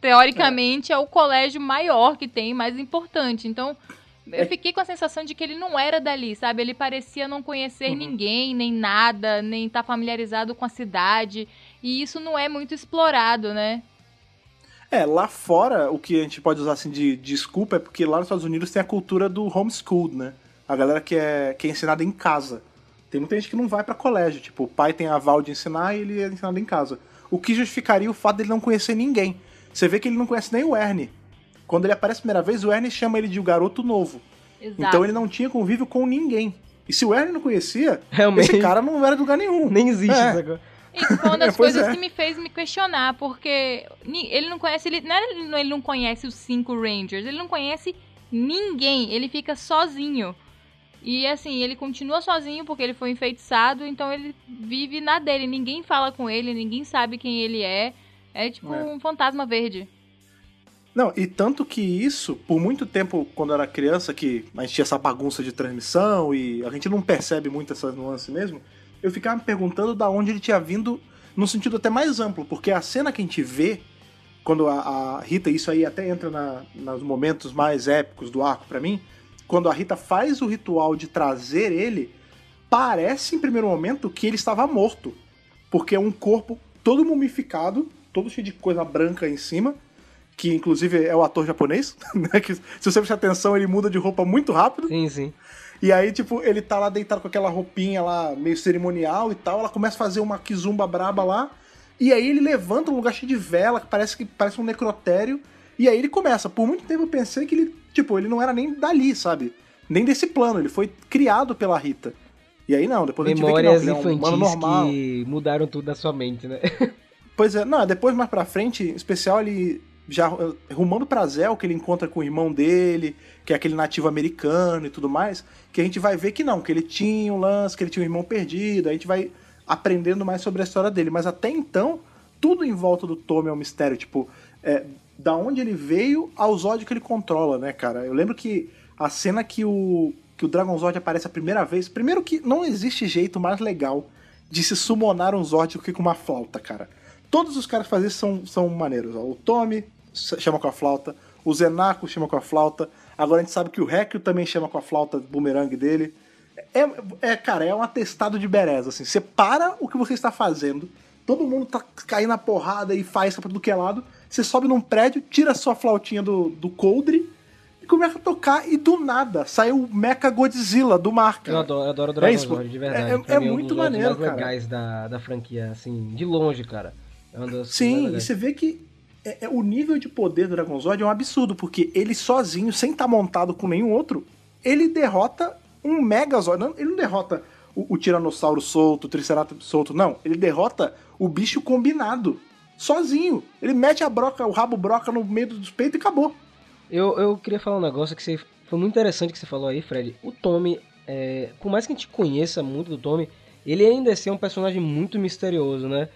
teoricamente, é, o colégio maior que tem, mais importante. Então, eu É. fiquei com a sensação de que ele não era dali, sabe? Ele parecia não conhecer Uhum. ninguém, nem nada, nem estar familiarizado com a cidade. E isso não é muito explorado, né? É, lá fora, o que a gente pode usar assim de desculpa é porque lá nos Estados Unidos tem a cultura do homeschool, né? A galera que é, que é ensinada em casa. Tem muita gente que não vai pra colégio, tipo, o pai tem aval de ensinar e ele é ensinado em casa. O que justificaria o fato dele não conhecer ninguém. Você vê que ele não conhece nem o Ernie. Quando ele aparece a primeira vez, o Ernie chama ele de o garoto novo. Exato. Então ele não tinha convívio com ninguém. E se o Ernie não conhecia, Realmente. esse cara não era de lugar nenhum. Nem existe É. essa coisa. Isso foi uma das Pois coisas é. que me fez me questionar, porque ele não conhece, ele, não é ele não- ele não conhece os cinco Rangers, ele não conhece ninguém, ele fica sozinho. E assim, ele continua sozinho porque ele foi enfeitiçado, então ele vive na dele, ninguém fala com ele, ninguém sabe quem ele é. É tipo É. um fantasma verde. Não, e tanto que isso, por muito tempo, quando eu era criança, que a gente tinha essa bagunça de transmissão e a gente não percebe muito essas nuances mesmo, eu ficava me perguntando da onde ele tinha vindo num sentido até mais amplo, porque a cena que a gente vê, quando a, a Rita, isso aí até entra na, nos momentos mais épicos do arco pra mim, quando a Rita faz o ritual de trazer ele, parece em primeiro momento que ele estava morto, porque é um corpo todo mumificado, todo cheio de coisa branca em cima, que inclusive é o ator japonês, né? Que se você prestar atenção, ele muda de roupa muito rápido. Sim, sim. E aí, tipo, ele tá lá deitado com aquela roupinha lá, meio cerimonial e tal. Ela começa a fazer uma kizumba braba lá. E aí ele levanta um lugar cheio de vela, que parece que parece um necrotério. E aí ele começa. Por muito tempo eu pensei que ele, tipo, ele não era nem dali, sabe? Nem desse plano. Ele foi criado pela Rita. E aí não, depois a gente vê que não, Memórias que ele é um humano normal. que mudaram tudo na sua mente, né? Pois é, não, depois mais pra frente, em especial ele já eh, rumando pra Zel, que ele encontra com o irmão dele, que é aquele nativo americano e tudo mais, que a gente vai ver que não, que ele tinha um lance, que ele tinha um irmão perdido, a gente vai aprendendo mais sobre a história dele. Mas até então, tudo em volta do Tommy é um mistério, tipo, é, da onde ele veio aos ódios que ele controla, né, cara? Eu lembro que a cena que o, que o Dragon Zord aparece a primeira vez, primeiro que não existe jeito mais legal de se summonar um Zord que com uma flauta, cara. Todos os caras que fazem isso são, são maneiros. Ó. O Tommy chama com a flauta, o Zenaco chama com a flauta, agora a gente sabe que o Rekio também chama com a flauta boomerang dele. É, é, cara, é um atestado de bereza, assim. Você para o que você está fazendo, todo mundo tá caindo na porrada e faz pra tudo que é lado, você sobe num prédio, tira a sua flautinha do, do coldre e começa a tocar e do nada sai o Mecha Godzilla do mar, cara. Eu adoro, eu adoro o É Dragon isso, Zord, de verdade. é- Pra é mim, um muito dos jogos maneiro, mais cara. legais da, da franquia, assim, de longe, cara. É Sim, e você vê que é, é- o nível de poder do Dragon Zord é um absurdo, porque ele sozinho, sem estar montado com nenhum outro, ele derrota um Megazord. Não, ele não derrota o, o Tiranossauro solto, o Triceratops solto, não. Ele derrota o bicho combinado, sozinho. Ele mete a broca, o rabo broca no meio dos peitos e acabou. Eu, eu queria falar um negócio que você, foi muito interessante que você falou aí, Fred. O Tommy, é, por mais que a gente conheça muito do Tommy, ele ainda é um personagem muito misterioso, né?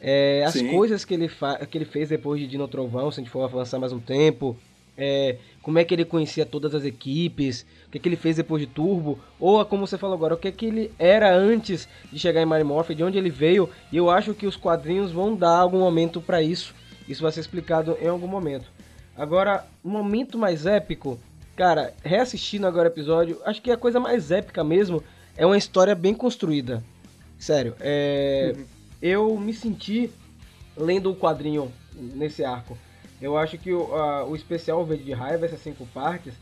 É, as Sim. coisas que ele, que ele fez depois de Dino Trovão, se a gente for avançar mais um tempo, é, como é que ele conhecia todas as equipes, o que, que ele fez depois de Turbo, ou como você falou agora, o que, que ele era antes de chegar em Mario Morphin, de onde ele veio, e eu acho que os quadrinhos vão dar algum momento pra isso. Isso vai ser explicado em algum momento. Agora, um momento mais épico, cara, reassistindo agora o episódio, acho que a coisa mais épica mesmo é uma história bem construída. Sério, é, eu me senti lendo o quadrinho nesse arco. Eu acho que o, a- o especial Verde de Raiva, essas cinco partes,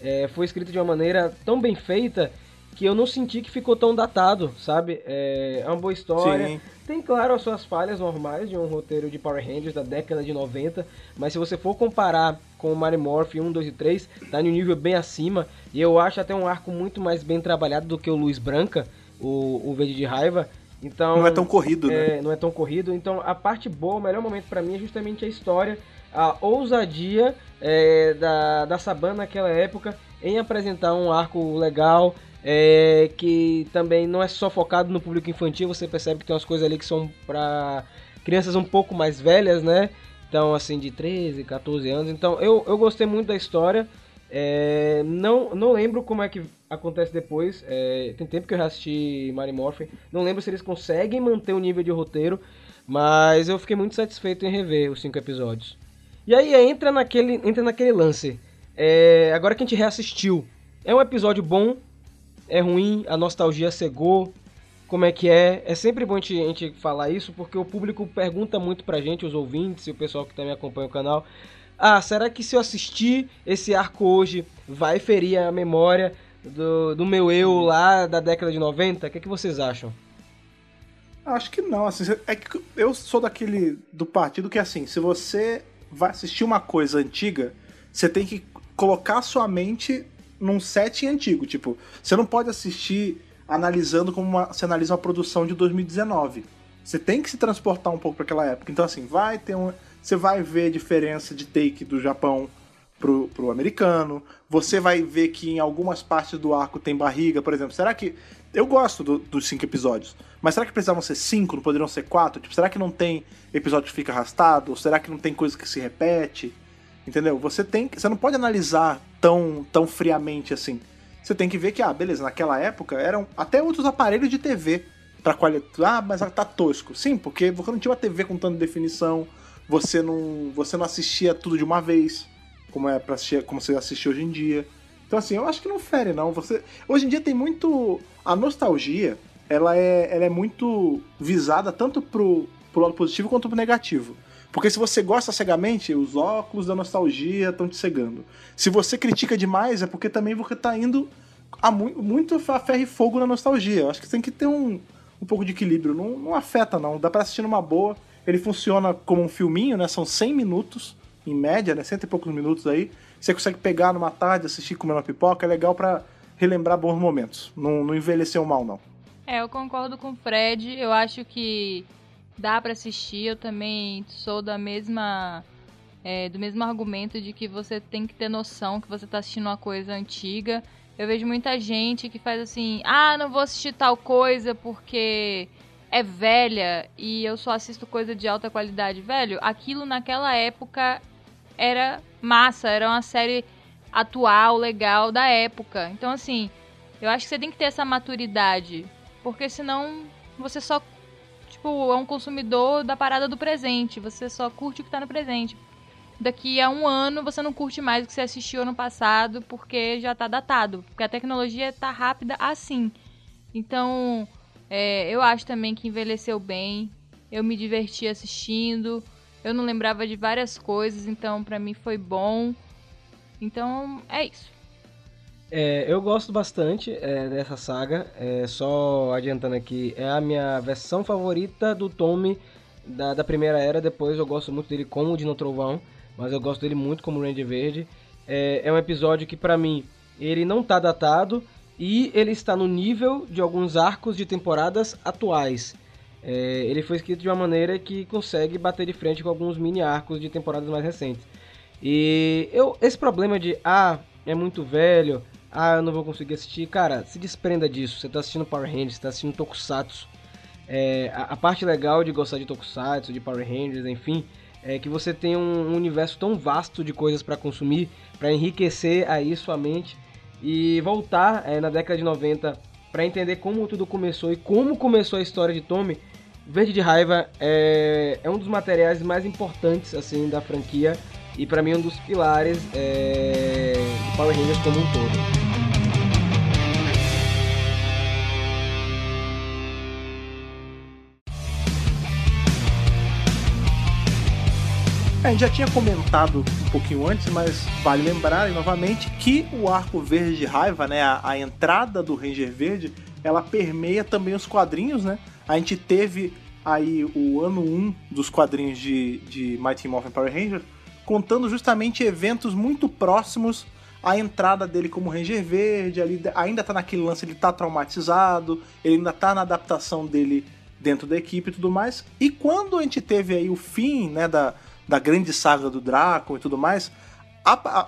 é, foi escrito de uma maneira tão bem feita que eu não senti que ficou tão datado, sabe? É, é uma boa história. Sim. Tem, claro, as suas falhas normais de um roteiro de Power Rangers da década de 90, mas se você for comparar com o Mario Morph 1, 2 e 3, tá em um nível bem acima, e eu acho até um arco muito mais bem trabalhado do que o Luz Branca, o, o Verde de Raiva. Então, Não é tão corrido, né? é, não é tão corrido. Então, a parte boa, o melhor momento pra mim é justamente a história, a ousadia é, da, da Saban naquela época em apresentar um arco legal, é, que também não é só focado no público infantil, você percebe que tem umas coisas ali que são pra crianças um pouco mais velhas, né? Então, assim, de 13, 14 anos. Então, eu, eu gostei muito da história. É, não, não lembro como é que acontece depois. É, tem tempo que eu já assisti Mary Morphin. Não lembro se eles conseguem manter o nível de roteiro. Mas eu fiquei muito satisfeito em rever os cinco episódios. E aí entra naquele, entra naquele lance. É, agora que a gente reassistiu. É um episódio bom. É ruim. A nostalgia cegou. Como é que é? É sempre bom a gente, a gente falar isso. Porque o público pergunta muito pra gente, os ouvintes e o pessoal que também acompanha o canal. Ah, será que se eu assistir esse arco hoje vai ferir a memória do, do meu eu lá da década de 90? O que, é que vocês acham? Acho que não, assim, é que eu sou daquele do partido que assim, se você vai assistir uma coisa antiga, você tem que colocar sua mente num setting antigo, tipo, você não pode assistir analisando como uma, você analisa uma produção de 2019. Você tem que se transportar um pouco para aquela época. Então assim, vai ter um, você vai ver diferença de take do Japão pro, pro americano. Você vai ver que em algumas partes do arco tem barriga, por exemplo. Será que. Eu gosto do- dos cinco episódios, mas será que precisavam ser cinco? Não poderiam ser quatro? Tipo, será que não tem episódio que fica arrastado? Ou será que não tem coisa que se repete? Entendeu? Você tem. Você não pode analisar tão, tão friamente assim. Você tem que ver que, ah, beleza, naquela época eram até outros aparelhos de TV pra qualidade. Ah, mas tá tosco. Sim, porque você não tinha uma TV com tanta definição, você não, você não assistia tudo de uma vez, como é para assistir, como você assiste hoje em dia. Então assim, eu acho que não fere não. Você hoje em dia tem muito a nostalgia, ela é, ela é muito visada tanto pro, pro lado positivo quanto pro negativo. Porque se você gosta cegamente, os óculos da nostalgia estão te cegando. Se você critica demais, é porque também você tá indo a mu- muito a ferro e fogo na nostalgia. Eu acho que tem que ter um, um pouco de equilíbrio. Não, não afeta, não. Dá pra assistir numa boa. Ele funciona como um filminho, né? São 100 minutos, em média, né? Cento e poucos minutos aí. Você consegue pegar numa tarde, assistir comendo uma pipoca. É legal pra relembrar bons momentos. Não, não envelheceu mal, não. É, eu concordo com o Fred. Eu acho que dá pra assistir. Eu também sou da mesma. é, do mesmo argumento de que você tem que ter noção que você tá assistindo uma coisa antiga. Eu vejo muita gente que faz assim: ah, não vou assistir tal coisa porque é velha e eu só assisto coisa de alta qualidade. Velho, aquilo naquela época era massa, era uma série atual, legal da época. Então, assim, eu acho que você tem que ter essa maturidade. Porque senão você só, tipo, é um consumidor da parada do presente. Você só curte o que tá no presente. Daqui a um ano você não curte mais o que você assistiu ano passado porque já tá datado. Porque a tecnologia tá rápida assim. Então, é, eu acho também que envelheceu bem. Eu me diverti assistindo. Eu não lembrava de várias coisas, então pra mim foi bom. Então, é isso. É, eu gosto bastante é, dessa saga. É, só adiantando aqui, é a minha versão favorita do Tommy da, da primeira era. Depois eu gosto muito dele como o Dino Trovão, mas eu gosto dele muito como Ranger Verde. É, é um episódio que pra mim ele não tá datado e ele está no nível de alguns arcos de temporadas atuais. É, ele foi escrito de uma maneira que consegue bater de frente com alguns mini arcos de temporadas mais recentes. E eu, esse problema de ah, é muito velho, ah, eu não vou conseguir assistir, cara, se desprenda disso. Você tá assistindo Power Rangers, você tá assistindo Tokusatsu. É, a, a parte legal de gostar de Tokusatsu, de Power Rangers, enfim, é que você tem um, um universo tão vasto de coisas para consumir, para enriquecer aí sua mente e voltar é, na década de 90 para entender como tudo começou e como começou a história de Tommy. Verde de Raiva é, é um dos materiais mais importantes assim da franquia e para mim um dos pilares é, de Power Rangers como um todo. A gente já tinha comentado um pouquinho antes, mas vale lembrar novamente que o arco verde de raiva, né, a, a entrada do Ranger Verde, ela permeia também os quadrinhos, né? A gente teve aí o ano 1 dos quadrinhos de, de Mighty Morphin Power Rangers, contando justamente eventos muito próximos à entrada dele como Ranger Verde, ali ainda tá naquele lance, ele tá traumatizado, ele ainda tá na adaptação dele dentro da equipe e tudo mais. E quando a gente teve aí o fim, né, da, da grande saga do Draco e tudo mais,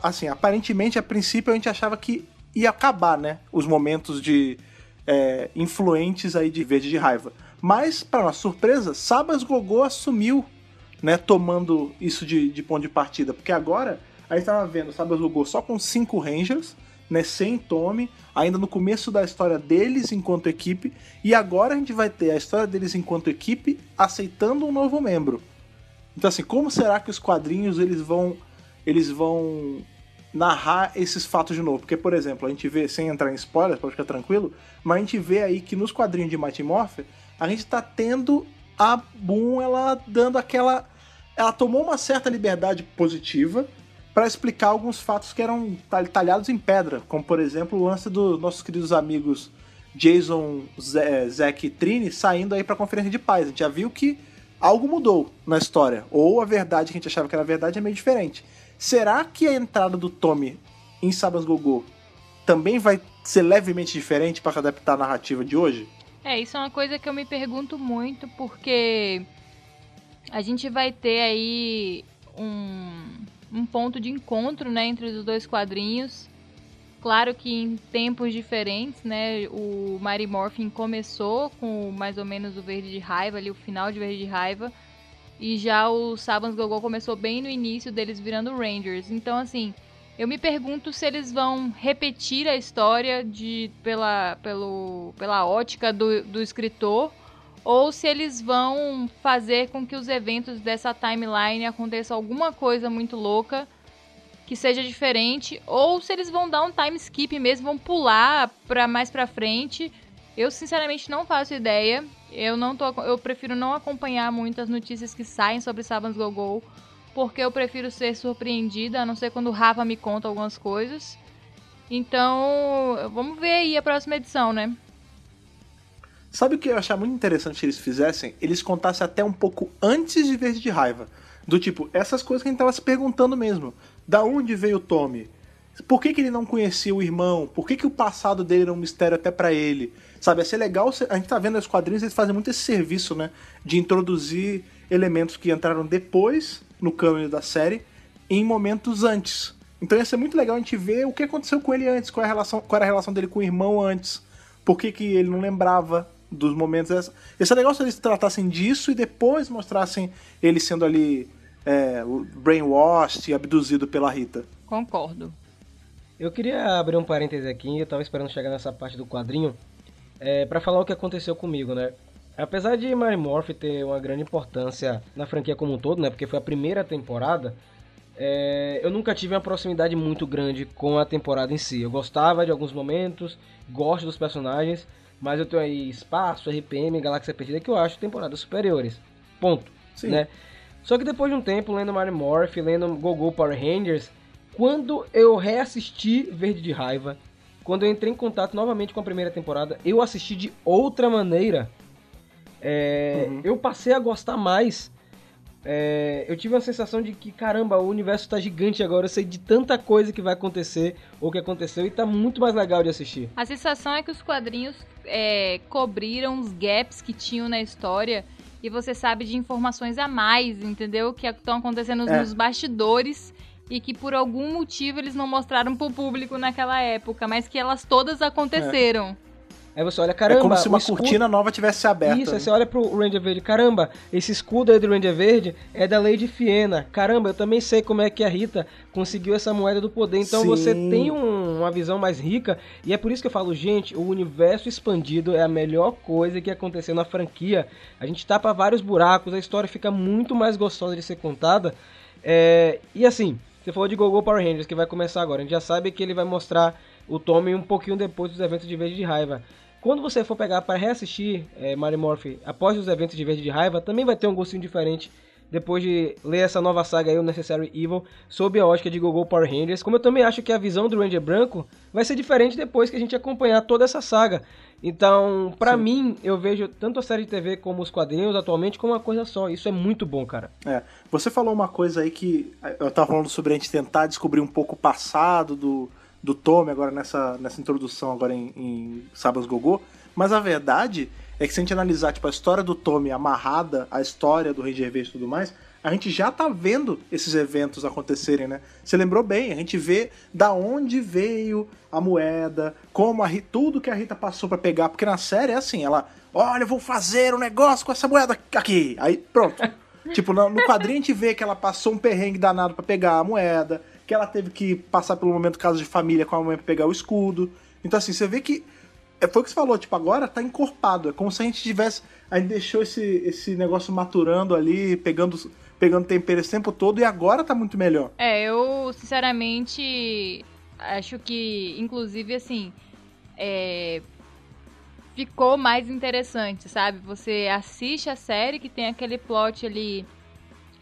assim, aparentemente, a princípio a gente achava que ia acabar, né, os momentos de é, influentes aí de Verde de Raiva. Mas, para nossa surpresa, Sabas Gogô assumiu, né, tomando isso de, de ponto de partida, porque agora a gente tava vendo Sabas Gogô só com cinco Rangers, né, sem Tommy, ainda no começo da história deles enquanto equipe, e agora a gente vai ter a história deles enquanto equipe aceitando um novo membro. Então assim, como será que os quadrinhos eles vão eles vão narrar esses fatos de novo? Porque, por exemplo, a gente vê, sem entrar em spoilers, pode ficar tranquilo, mas a gente vê aí que nos quadrinhos de Mighty Morphin, a gente tá tendo a Boom ela dando aquela ela tomou uma certa liberdade positiva para explicar alguns fatos que eram tal- talhados em pedra, como por exemplo o lance dos nossos queridos amigos Jason, Zack e Trini saindo aí para a conferência de paz. A gente já viu que algo mudou na história, ou a verdade que a gente achava que era verdade é meio diferente. Será que a entrada do Tommy em Sabas Gogô também vai ser levemente diferente para adaptar a narrativa de hoje? É, isso é uma coisa que eu me pergunto muito, porque a gente vai ter aí um, um ponto de encontro, né, entre os dois quadrinhos. Claro que em tempos diferentes, né, o Mighty Morphin começou com mais ou menos o Verde de Raiva, ali o final de Verde de Raiva, e já o Sabans Gogol começou bem no início deles virando Rangers. Então, assim, eu me pergunto se eles vão repetir a história de, pela, pelo, pela ótica do, do escritor ou se eles vão fazer com que os eventos dessa timeline aconteça alguma coisa muito louca que seja diferente ou se eles vão dar um time skip mesmo, vão pular para mais para frente. Eu sinceramente não faço ideia. Eu não tô, eu prefiro não acompanhar muitas notícias que saem sobre Sabans Gogol porque eu prefiro ser surpreendida, a não ser quando o Rafa me conta algumas coisas. Então, vamos ver aí a próxima edição, né? Sabe o que eu achar muito interessante que eles fizessem? Eles contassem até um pouco antes de Verde de Raiva. Do tipo, essas coisas que a gente tava se perguntando mesmo. Da onde veio o Tommy? Por que, que ele não conhecia o irmão? Por que, que o passado dele era um mistério até pra ele? Sabe, ia ser legal. A gente tá vendo os quadrinhos, eles fazem muito esse serviço, né? De introduzir elementos que entraram depois no câmbio da série em momentos antes. Então ia ser muito legal a gente ver o que aconteceu com ele antes, qual, é a relação, qual era a relação dele com o irmão antes, por que, que ele não lembrava dos momentos. Ia ser legal se eles tratassem disso e depois mostrassem ele sendo ali é, brainwashed e abduzido pela Rita. Concordo. Eu queria abrir um parêntese aqui, eu tava esperando chegar nessa parte do quadrinho, é, para falar o que aconteceu comigo, né? Apesar de Mary Morph ter uma grande importância na franquia como um todo, né? Porque foi a primeira temporada, é, eu nunca tive uma proximidade muito grande com a temporada em si. Eu gostava de alguns momentos, gosto dos personagens, mas eu tenho aí Espaço, RPM, Galáxia Perdida que eu acho temporadas superiores. Ponto. Sim. Né? Só que depois de um tempo lendo Mary Morph, lendo Gogo Power Rangers, quando eu reassisti Verde de Raiva, quando eu entrei em contato novamente com a primeira temporada, eu assisti de outra maneira. É, Uhum. Eu passei a gostar mais. É, eu tive a sensação de que, caramba, o universo tá gigante agora. Eu sei de tanta coisa que vai acontecer ou que aconteceu e tá muito mais legal de assistir. A sensação é que os quadrinhos é, cobriram os gaps que tinham na história e você sabe de informações a mais, entendeu? Que estão acontecendo É. nos bastidores e que por algum motivo eles não mostraram pro público naquela época, mas que elas todas aconteceram. Aí você olha, caramba, é como se uma escudo- cortina nova tivesse aberta. Isso, né? aí você olha pro Ranger Verde, caramba, esse escudo aí do Ranger Verde é da Lady Fiena. Caramba, eu também sei como é que a Rita conseguiu essa moeda do poder. Então Sim. você tem um- uma visão mais rica. E é por isso que eu falo, gente, o universo expandido é a melhor coisa que aconteceu na franquia. A gente tapa vários buracos, a história fica muito mais gostosa de ser contada. É, e assim, você falou de Gogo Power Rangers, que vai começar agora. A gente já sabe que ele vai mostrar o Tommy um pouquinho depois dos eventos de Verde de Raiva. Quando você for pegar para reassistir é, Mario Morph após os eventos de Verde de Raiva, também vai ter um gostinho diferente depois de ler essa nova saga aí, o Necessary Evil, sob a ótica de Gogol Power Rangers. Como eu também acho que a visão do Ranger Branco vai ser diferente depois que a gente acompanhar toda essa saga. Então, pra Sim. mim, eu vejo tanto a série de TV como os quadrinhos atualmente como uma coisa só. Isso é muito bom, cara. É, você falou uma coisa aí que eu tava falando sobre a gente tentar descobrir um pouco o passado do, do Tommy agora nessa, nessa introdução agora em, em Sabas Gogô, mas a verdade é que se a gente analisar tipo, a história do Tommy amarrada à história do Ranger Verde e tudo mais, a gente já tá vendo esses eventos acontecerem, né? Você lembrou bem, a gente vê da onde veio a moeda, como a Rita, tudo que a Rita passou pra pegar, porque na série é assim, ela, olha, eu vou fazer um negócio com essa moeda aqui, aí pronto. tipo, no, no quadrinho a gente vê que ela passou um perrengue danado pra pegar a moeda, que ela teve que passar pelo momento caso de família com a mãe pra pegar o escudo. Então assim, você vê que é, foi o que você falou, tipo, agora tá encorpado. É como se a gente tivesse. A gente deixou esse, esse negócio maturando ali, pegando, pegando tempero esse tempo todo, e agora tá muito melhor. É, eu sinceramente acho que, inclusive, assim, é, ficou mais interessante, sabe? Você assiste a série que tem aquele plot ali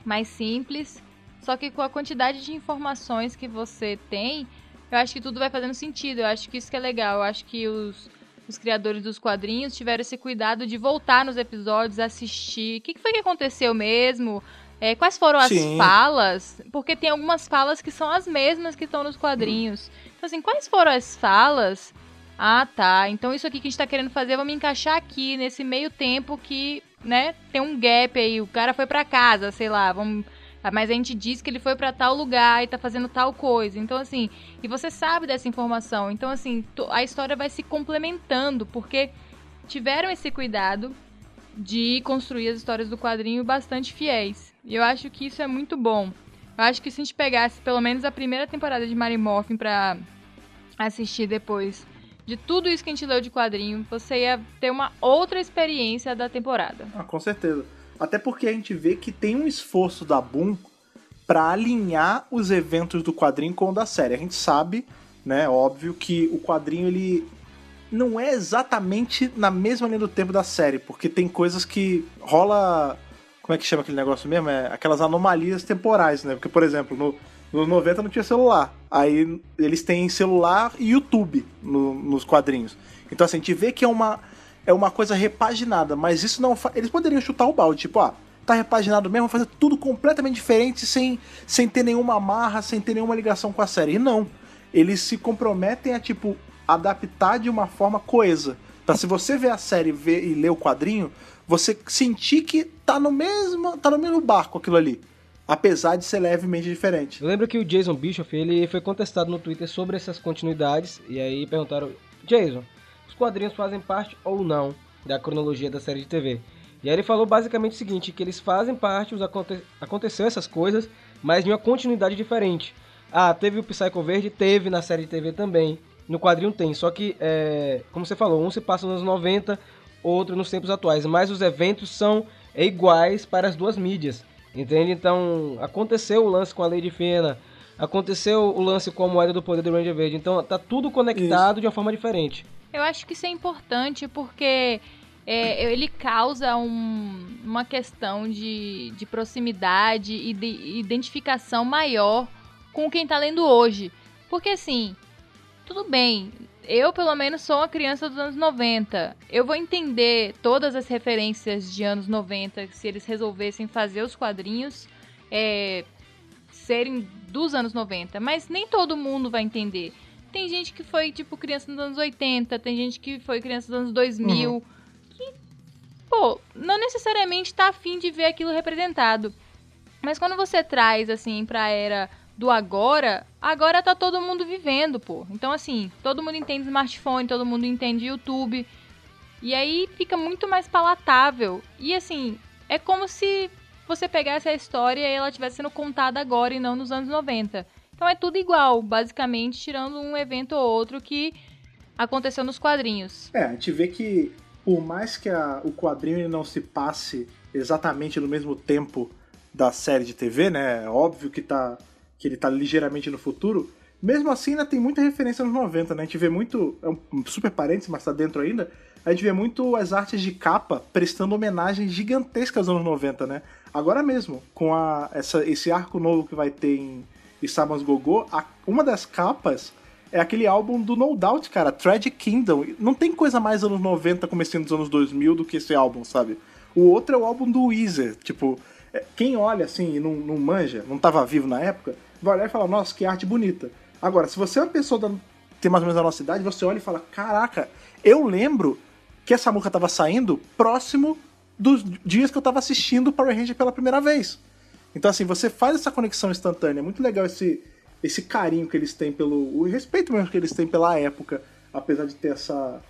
mais simples, só que com a quantidade de informações que você tem, eu acho que tudo vai fazendo sentido. Eu acho que isso que é legal. Eu acho que os, os criadores dos quadrinhos tiveram esse cuidado de voltar nos episódios, assistir. O que, que foi que aconteceu mesmo? É, quais foram as Sim. falas? Porque tem algumas falas que são as mesmas que estão nos quadrinhos. Então, assim, quais foram as falas? Ah, tá. Então isso aqui que a gente tá querendo fazer, vamos encaixar aqui, nesse meio tempo que, né, tem um gap aí. O cara foi pra casa, sei lá, vamos. Ah, Mas a gente diz que ele foi pra tal lugar e tá fazendo tal coisa. Então, assim, e você sabe dessa informação. Então, assim, a história vai se complementando, porque tiveram esse cuidado de construir as histórias do quadrinho bastante fiéis. E eu acho que isso é muito bom. Eu acho que se a gente pegasse pelo menos a primeira temporada de Mary Morphin pra assistir depois de tudo isso que a gente leu de quadrinho, você ia ter uma outra experiência da temporada. Ah, com certeza. Até porque a gente vê que tem um esforço da Boom pra alinhar os eventos do quadrinho com o da série. A gente sabe, né, óbvio, que o quadrinho ele não é exatamente na mesma linha do tempo da série, porque tem coisas que rola. Como é que chama aquele negócio mesmo? É aquelas anomalias temporais, né? Porque, por exemplo, no, nos 90 não tinha celular. Aí eles têm celular e YouTube no- nos quadrinhos. Então, assim, a gente vê que é uma, é uma coisa repaginada, mas isso não. Eles poderiam chutar o balde, tipo, ah, tá repaginado mesmo, fazer tudo completamente diferente, sem, sem ter nenhuma amarra, sem ter nenhuma ligação com a série. E não. Eles se comprometem a, tipo, adaptar de uma forma coesa. Pra se você ver a série e ler o quadrinho, você sentir que tá no mesmo. tá no mesmo barco aquilo ali. Apesar de ser levemente diferente. Eu lembro que o Jason Bischoff ele foi contestado no Twitter sobre essas continuidades e aí perguntaram: Jason, os quadrinhos fazem parte ou não da cronologia da série de TV? E aí ele falou basicamente o seguinte: que eles fazem parte, os aconte aconteceu essas coisas, mas em uma continuidade diferente. Ah, teve o Psycho Verde, teve na série de TV também. No quadrinho tem, só que, é, como você falou, um se passa nos anos 90, outro nos tempos atuais, mas os eventos são iguais para as duas mídias. Entende? Então, aconteceu o lance com a Lady Fena, aconteceu o lance com a moeda do poder do Ranger Verde. Então, tá tudo conectado de uma forma diferente. Eu acho que isso é importante porque é, ele causa um- uma questão de, de proximidade e de identificação maior com quem tá lendo hoje. Porque assim, tudo bem, eu pelo menos sou uma criança dos anos 90. Eu vou entender todas as referências de anos 90 se eles resolvessem fazer os quadrinhos é, serem dos anos 90. Mas nem todo mundo vai entender. Tem gente que foi, tipo, criança nos anos 80, tem gente que foi criança dos anos 2000, que, pô, não necessariamente tá afim de ver aquilo representado. Mas quando você traz, assim, pra era do agora, agora tá todo mundo vivendo, pô. Então, assim, todo mundo entende smartphone, todo mundo entende YouTube. E aí fica muito mais palatável. E, assim, é como se você pegasse a história e ela estivesse sendo contada agora e não nos anos 90. Então é tudo igual, basicamente, tirando um evento ou outro que aconteceu nos quadrinhos. É, a gente vê que por mais que a- o quadrinho não se passe exatamente no mesmo tempo da série de TV, né? É óbvio que, tá, que ele tá ligeiramente no futuro. Mesmo assim, ainda tem muita referência nos 90, né? A gente vê muito. É um super parênteses, mas tá dentro ainda. A gente vê muito as artes de capa prestando homenagens gigantescas aos anos 90, né? Agora mesmo, com a, essa, esse arco novo que vai ter em Isamas Gogô, a- uma das capas é aquele álbum do No Doubt, cara, Tragic Kingdom. Não tem coisa mais anos 90, começando dos anos 2000 do que esse álbum, sabe? O outro é o álbum do Weezer. Tipo, é, quem olha assim e não, não manja, não tava vivo na época, vai olhar e falar, nossa, que arte bonita. Agora, se você é uma pessoa da, tem mais ou menos a nossa idade, você olha e fala, caraca, eu lembro que essa música tava saindo próximo dos dias que eu tava assistindo Power Ranger pela primeira vez. Então, assim, você faz essa conexão instantânea. É muito legal esse, esse carinho que eles têm pelo. o respeito mesmo que eles têm pela época, apesar de ter essa,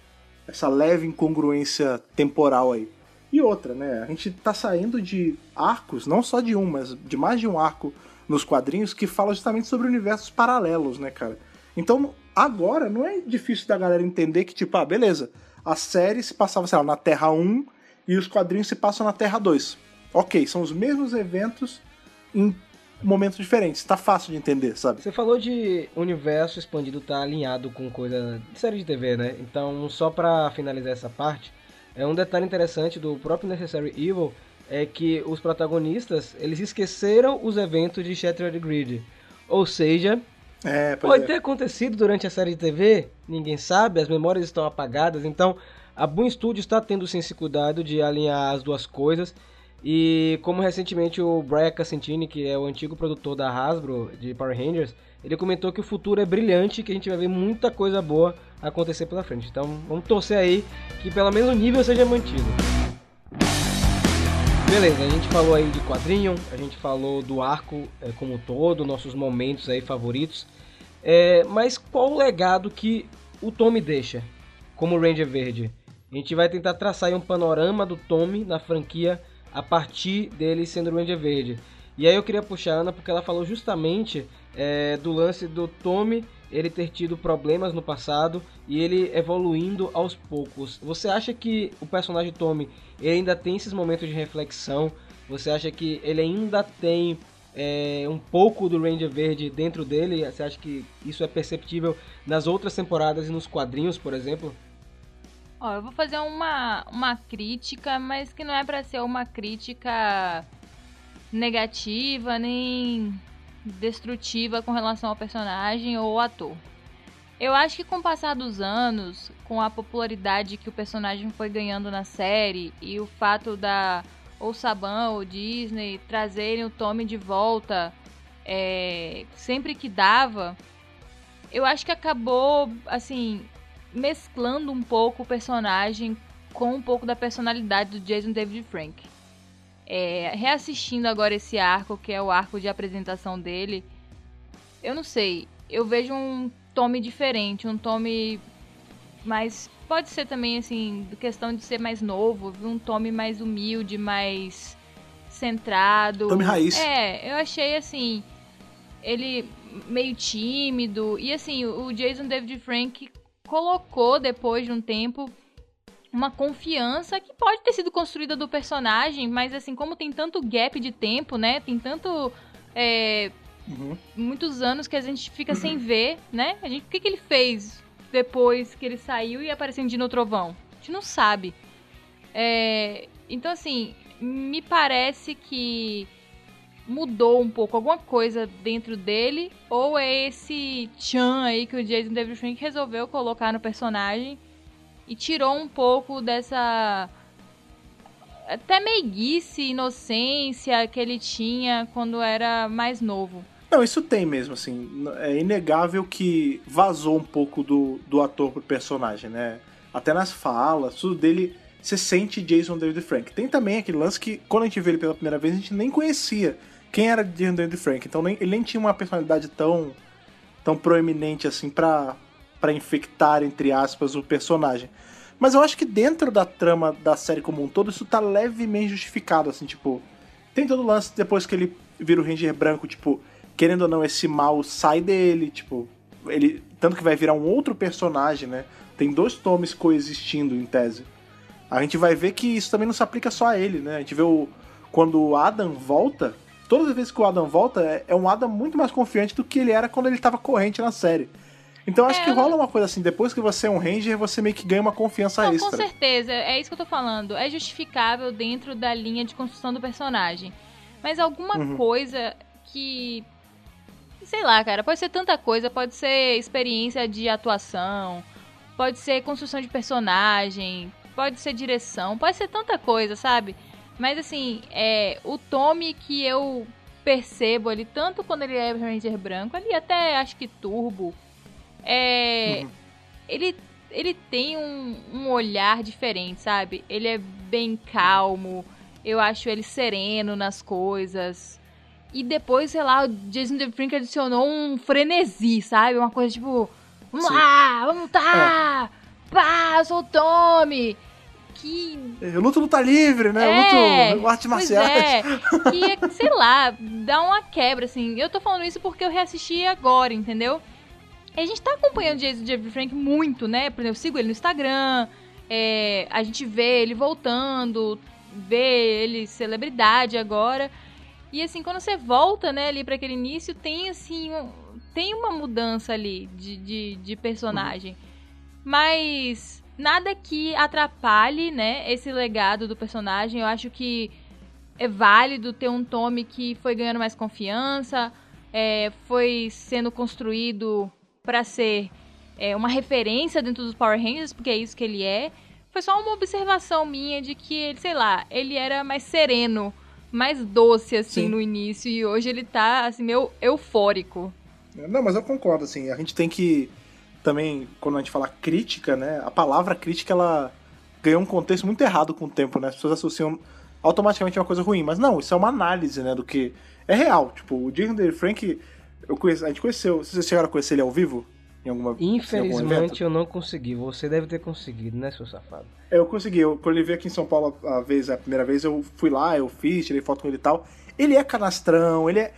essa leve incongruência temporal aí. E outra, né? A gente tá saindo de arcos, não só de um, mas de mais de um arco nos quadrinhos que fala justamente sobre universos paralelos, né, cara? Então, agora não é difícil da galera entender que, tipo, ah, beleza, a série se passava, sei lá, na Terra 1 e os quadrinhos se passam na Terra 2. Ok, são os mesmos eventos em momentos diferentes. Tá fácil de entender, sabe? Você falou de universo expandido tá alinhado com coisa de série de TV, né? Então, só pra finalizar essa parte, é um detalhe interessante do próprio Necessary Evil é que os protagonistas, eles esqueceram os eventos de Shattered Grid. Ou seja, É, pode é. ter acontecido durante a série de TV, ninguém sabe, as memórias estão apagadas, então a Boom Studios está tendo sim esse cuidado de alinhar as duas coisas. E como recentemente o Brian Cassentini, que é o antigo produtor da Hasbro de Power Rangers, ele comentou que o futuro é brilhante, que a gente vai ver muita coisa boa acontecer pela frente. Então vamos torcer aí que pelo menos o nível seja mantido. Beleza, a gente falou aí de quadrinho, a gente falou do arco é, como um todo, nossos momentos aí favoritos. É, mas qual o legado que o Tommy deixa como Ranger Verde? A gente vai tentar traçar aí um panorama do Tommy na franquia a partir dele sendo Ranger Verde. E aí eu queria puxar a Ana porque ela falou justamente é, do lance do Tommy ele ter tido problemas no passado e ele evoluindo aos poucos. Você acha que o personagem Tommy ainda tem esses momentos de reflexão? Você acha que ele ainda tem é, um pouco do Ranger Verde dentro dele? Você acha que isso é perceptível nas outras temporadas e nos quadrinhos, por exemplo? Ó, eu vou fazer uma, uma crítica, mas que não é pra ser uma crítica negativa nem destrutiva com relação ao personagem ou ao ator. Eu acho que com o passar dos anos, com a popularidade que o personagem foi ganhando na série e o fato da ou Saban ou Disney trazerem o Tommy de volta é, sempre que dava, eu acho que acabou assim mesclando um pouco o personagem com um pouco da personalidade do Jason David Frank. É, reassistindo agora esse arco, que é o arco de apresentação dele, eu não sei, eu vejo um Tommy diferente, um Tommy mais. Pode ser também, assim, questão de ser mais novo, um Tommy mais humilde, mais centrado. Tommy raiz. É, eu achei assim. Ele meio tímido. E assim, o Jason David Frank colocou, depois de um tempo, uma confiança que pode ter sido construída do personagem, mas assim, como tem tanto gap de tempo, né? Tem tanto. é, Uhum. muitos anos que a gente fica sem ver, né? A gente, o que, que ele fez depois que ele saiu e apareceu em Dino Trovão? A gente não sabe. É, então, assim, me parece que mudou um pouco alguma coisa dentro dele, ou é esse Chan aí que o Jason David Frank resolveu colocar no personagem e tirou um pouco dessa até meiguice, inocência que ele tinha quando era mais novo. Não, isso tem mesmo, assim. É inegável que vazou um pouco do, do ator pro personagem, né? Até nas falas, tudo dele, você sente Jason David Frank. Tem também aquele lance que, quando a gente vê ele pela primeira vez, a gente nem conhecia quem era David Frank. Então nem- ele nem tinha uma personalidade tão, tão proeminente assim pra, pra infectar, entre aspas, o personagem. Mas eu acho que dentro da trama da série como um todo, isso tá levemente justificado, assim, tipo. Tem todo o lance depois que ele vira o Ranger branco, tipo, querendo ou não, esse mal sai dele, tipo. Ele. Tanto que vai virar um outro personagem, né? Tem dois tomes coexistindo em tese. A gente vai ver que isso também não se aplica só a ele, né? A gente vê o. Quando o Adam volta, todas as vezes que o Adam volta, é, é um Adam muito mais confiante do que ele era quando ele tava corrente na série. Então acho É, que rola uma coisa assim, depois que você é um Ranger, você meio que ganha uma confiança Não, com extra. certeza, é isso que eu tô falando. É justificável dentro da linha de construção do personagem. Mas alguma Uhum. coisa que. Sei lá, cara, pode ser tanta coisa, pode ser experiência de atuação, pode ser construção de personagem, pode ser direção, pode ser tanta coisa, sabe? Mas assim, é, o Tommy que eu percebo ali, tanto quando ele é Ranger branco, ali até acho que Turbo, é. Ele, ele tem um, um olhar diferente, sabe? Ele é bem calmo, eu acho ele sereno nas coisas. E depois, sei lá, o Jason The Frink adicionou um frenesi, sabe? Uma coisa tipo, vamos Sim. lá, vamos lutar! Pá, eu sou o Tommy! Que Eu luto luta livre, né? é, eu luto pois marciais. É, que, é, sei lá, dá uma quebra, assim. Eu tô falando isso porque eu reassisti agora, entendeu? E a gente tá acompanhando o Jason Jeffrey Frank muito, né? Por exemplo, eu sigo ele no Instagram, é, a gente vê ele voltando, vê ele celebridade agora. E assim, quando você volta, né, ali pra aquele início, tem assim, um- tem uma mudança ali de, de, de personagem. Mas nada que atrapalhe, né, esse legado do personagem. Eu acho que é válido ter um Tommy que foi ganhando mais confiança, é, foi sendo construído pra ser é, uma referência dentro dos Power Rangers, porque é isso que ele é. Foi só uma observação minha de que ele, sei lá, ele era mais sereno, mais doce assim Sim. no início e hoje ele tá assim meio eufórico. Não, mas eu concordo, assim, a gente tem que também, quando a gente fala crítica, né, a palavra crítica, ela ganhou um contexto muito errado com o tempo, né, as pessoas associam automaticamente a uma coisa ruim, mas não, isso é uma análise, né, do que é real, tipo, o David Frank, eu conheci, a gente conheceu, vocês chegaram a conhecer ele ao vivo? Em alguma? Infelizmente eu não consegui. Você deve ter conseguido, né, seu safado? Eu consegui, eu, quando ele veio aqui em São Paulo a vez, a primeira vez, eu fui lá, eu fiz, tirei foto com ele e tal. Ele é canastrão, ele é,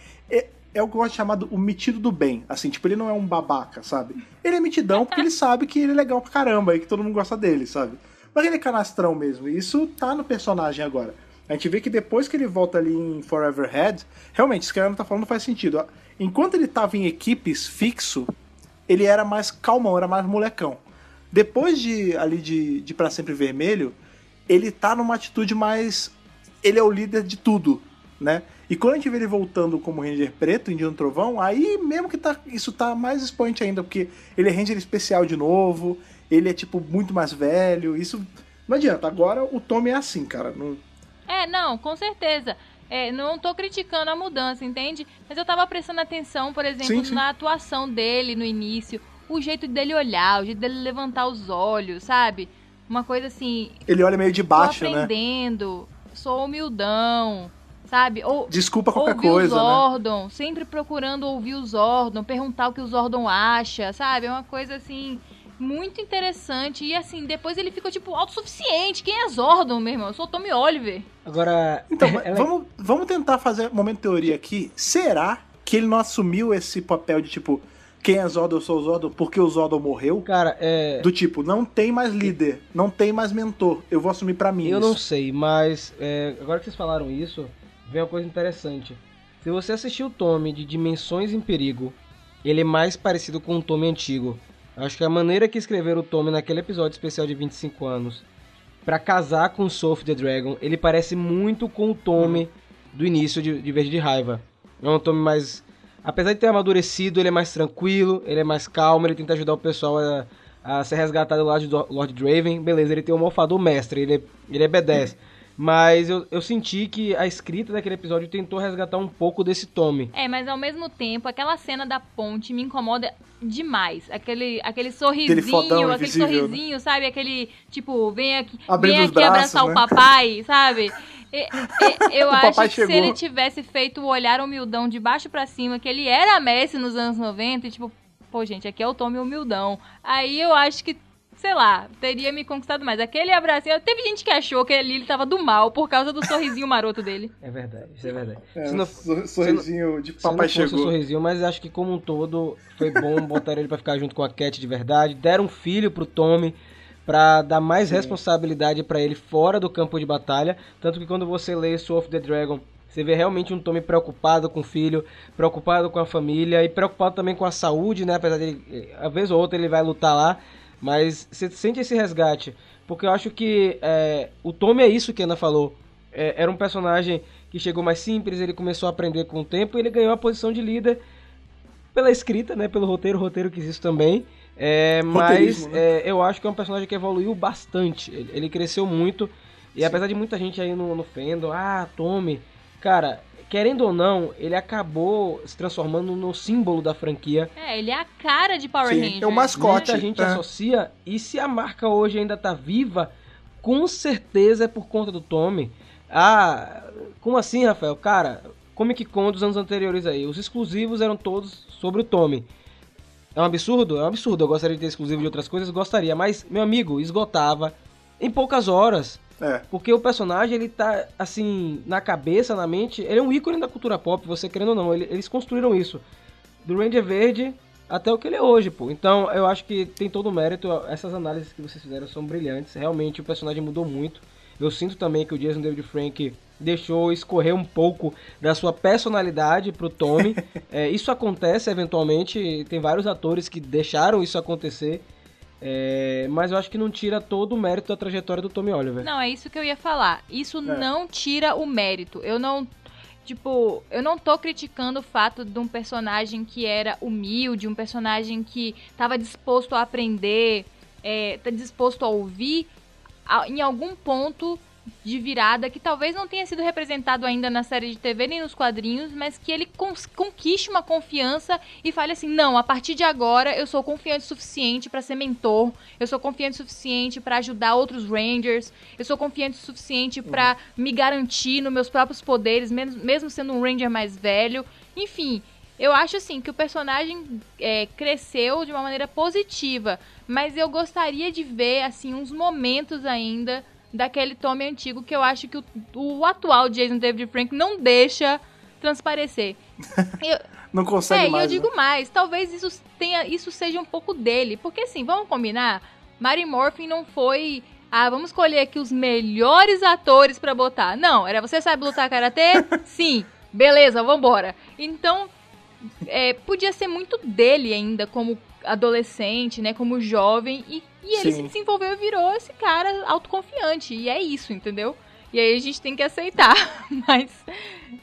é, o que eu gosto de chamar do, o metido do bem. Assim, tipo, ele não é um babaca, sabe? Ele é mitidão porque ele sabe que ele é legal pra caramba e que todo mundo gosta dele, sabe? Mas ele é canastrão mesmo, e isso tá no personagem agora. A gente vê que depois que ele volta ali em Forever Head, realmente, isso que a Ana tá falando faz sentido. Enquanto ele tava em equipes fixo, ele era mais calmão, era mais molecão. Depois de ali de, de Pra Sempre Vermelho, ele tá numa atitude mais. Ele é o líder de tudo, né? E quando a gente vê ele voltando como Ranger Preto em Dia do Trovão, aí mesmo que tá, isso tá mais expoente ainda, porque ele é Ranger especial de novo, ele é tipo muito mais velho, isso. Não adianta, agora o Tommy é assim, cara. Não... É, não, com certeza. É, não tô criticando a mudança, entende? Mas eu tava prestando atenção, por exemplo, Sim, sim. na atuação dele no início, o jeito dele olhar, o jeito dele levantar os olhos, sabe? Uma coisa assim, Ele olha meio de tô baixo, né? aprendendo, sou humildão, sabe? Ou Desculpa qualquer ouvir coisa, o né? Zordon, sempre procurando ouvir o Zordon, perguntar o que o Zordon acha, sabe? É uma coisa assim muito interessante e assim, depois ele ficou tipo autossuficiente. Quem é Zordon, meu irmão? Eu sou o Tommy Oliver. Agora, Então, ela- vamos, vamos tentar fazer um momento de teoria aqui. Será que ele não assumiu esse papel de tipo, quem é Zordon, eu sou o Zordon, porque o Zordon morreu? cara, é. Do tipo, não tem mais líder, não tem mais mentor, eu vou assumir pra mim. Eu não isso. sei, mas é, agora que vocês falaram isso, vem uma coisa interessante. Se você assistiu o Tommy de Dimensões em Perigo, ele é mais parecido com o Tommy antigo. Acho que a maneira que escreveram o Tommy naquele episódio especial de 25 anos, pra casar com o Soul the Dragon, ele parece muito com o Tommy do início de, de Verde de Raiva. É um Tommy mais. Apesar de ter amadurecido, ele é mais tranquilo, ele é mais calmo, ele tenta ajudar o pessoal a, a ser resgatado do lado do Lord Draven. Beleza, ele tem um morfador mestre, ele é, ele é B10. Mas eu, eu senti que a escrita daquele episódio tentou resgatar um pouco desse Tommy. É, mas ao mesmo tempo, aquela cena da ponte me incomoda demais. Aquele, aquele sorrisinho, aquele invisível, né? sorrisinho, sabe? Aquele, tipo, vem aqui, Abrindo vem aqui braços, abraçar né? o papai, sabe? E- e- eu O acho que se chegou. ele tivesse feito o olhar humildão de baixo pra cima, que ele era Messi nos anos 90, e tipo, pô, gente, aqui é o Tommy humildão. Aí eu acho que, sei lá, teria me conquistado mais. Aquele abracinho, teve gente que achou que ali ele tava do mal por causa do sorrisinho maroto dele. É verdade, isso é verdade. É, Se não- sor- sorrisinho de Se papai não chegou. sorrisinho, mas acho que como um todo foi bom botar ele pra ficar junto com a Cat de verdade. Deram um filho pro Tommy pra dar mais responsabilidade pra ele fora do campo de batalha. Tanto que quando você lê Soul of the Dragon Você vê realmente um Tommy preocupado com o filho, preocupado com a família e preocupado também com a saúde, né? Apesar de, a vez ou outra, ele vai lutar lá. Mas você sente esse resgate. Porque eu acho que é, o Tommy é isso que a Ana falou. É, era um personagem que chegou mais simples, ele começou a aprender com o tempo e ele ganhou a posição de líder pela escrita, né? Pelo roteiro, roteiro quis isso também. É, mas né? é, eu acho que é um personagem que evoluiu bastante. Ele, ele cresceu muito. E apesar de muita gente aí no, no fandom, ah, Tommy, cara, querendo ou não, ele acabou se transformando no símbolo da franquia. É, ele é a cara de Power Sim, Rangers. é o mascote. Muita gente é. associa, e se a marca hoje ainda tá viva, com certeza é por conta do Tommy. Ah, como assim, Rafael? Cara, Comic Con dos anos anteriores aí, os exclusivos eram todos sobre o Tommy. É um absurdo? É um absurdo. Eu gostaria de ter exclusivo de outras coisas, gostaria, mas, meu amigo, esgotava em poucas horas. É. Porque o personagem, ele tá, assim, na cabeça, na mente, ele é um ícone da cultura pop, você querendo ou não, ele- eles construíram isso. Do Ranger Verde até o que ele é hoje, pô. Então, eu acho que tem todo o mérito, essas análises que vocês fizeram são brilhantes, realmente o personagem mudou muito. Eu sinto também que o Jason David Frank deixou escorrer um pouco da sua personalidade pro Tommy. É, isso acontece eventualmente, tem vários atores que deixaram isso acontecer. É, mas eu acho que não tira todo o mérito da trajetória do Tommy Oliver. Não, é isso que eu ia falar. Isso É. não tira o mérito. Eu não. Tipo, eu não tô criticando o fato de um personagem que era humilde, um personagem que tava disposto a aprender, é, tá disposto a ouvir, a- em algum ponto de virada que talvez não tenha sido representado ainda na série de TV nem nos quadrinhos, mas que ele conquiste uma confiança e fale assim: não, a partir de agora eu sou confiante o suficiente pra ser mentor, eu sou confiante o suficiente pra ajudar outros Rangers, eu sou confiante o suficiente pra me garantir nos meus próprios poderes, mesmo, mesmo sendo um Ranger mais velho. Enfim, eu acho assim que o personagem é, cresceu de uma maneira positiva, mas eu gostaria de ver assim uns momentos ainda daquele Tommy antigo que eu acho que o, o atual Jason David Frank não deixa transparecer. Eu- Não consegue é, mais. eu né? digo mais, talvez isso tenha, isso seja um pouco dele, porque assim, vamos combinar, Mary Morphin não foi, ah, vamos escolher aqui os melhores atores pra botar. Não, era você sabe lutar karatê? Sim. Beleza, vambora. Então, é, podia ser muito dele ainda como adolescente, né, como jovem e, e ele Sim. se desenvolveu e virou esse cara autoconfiante, e é isso, entendeu? E aí a gente tem que aceitar, mas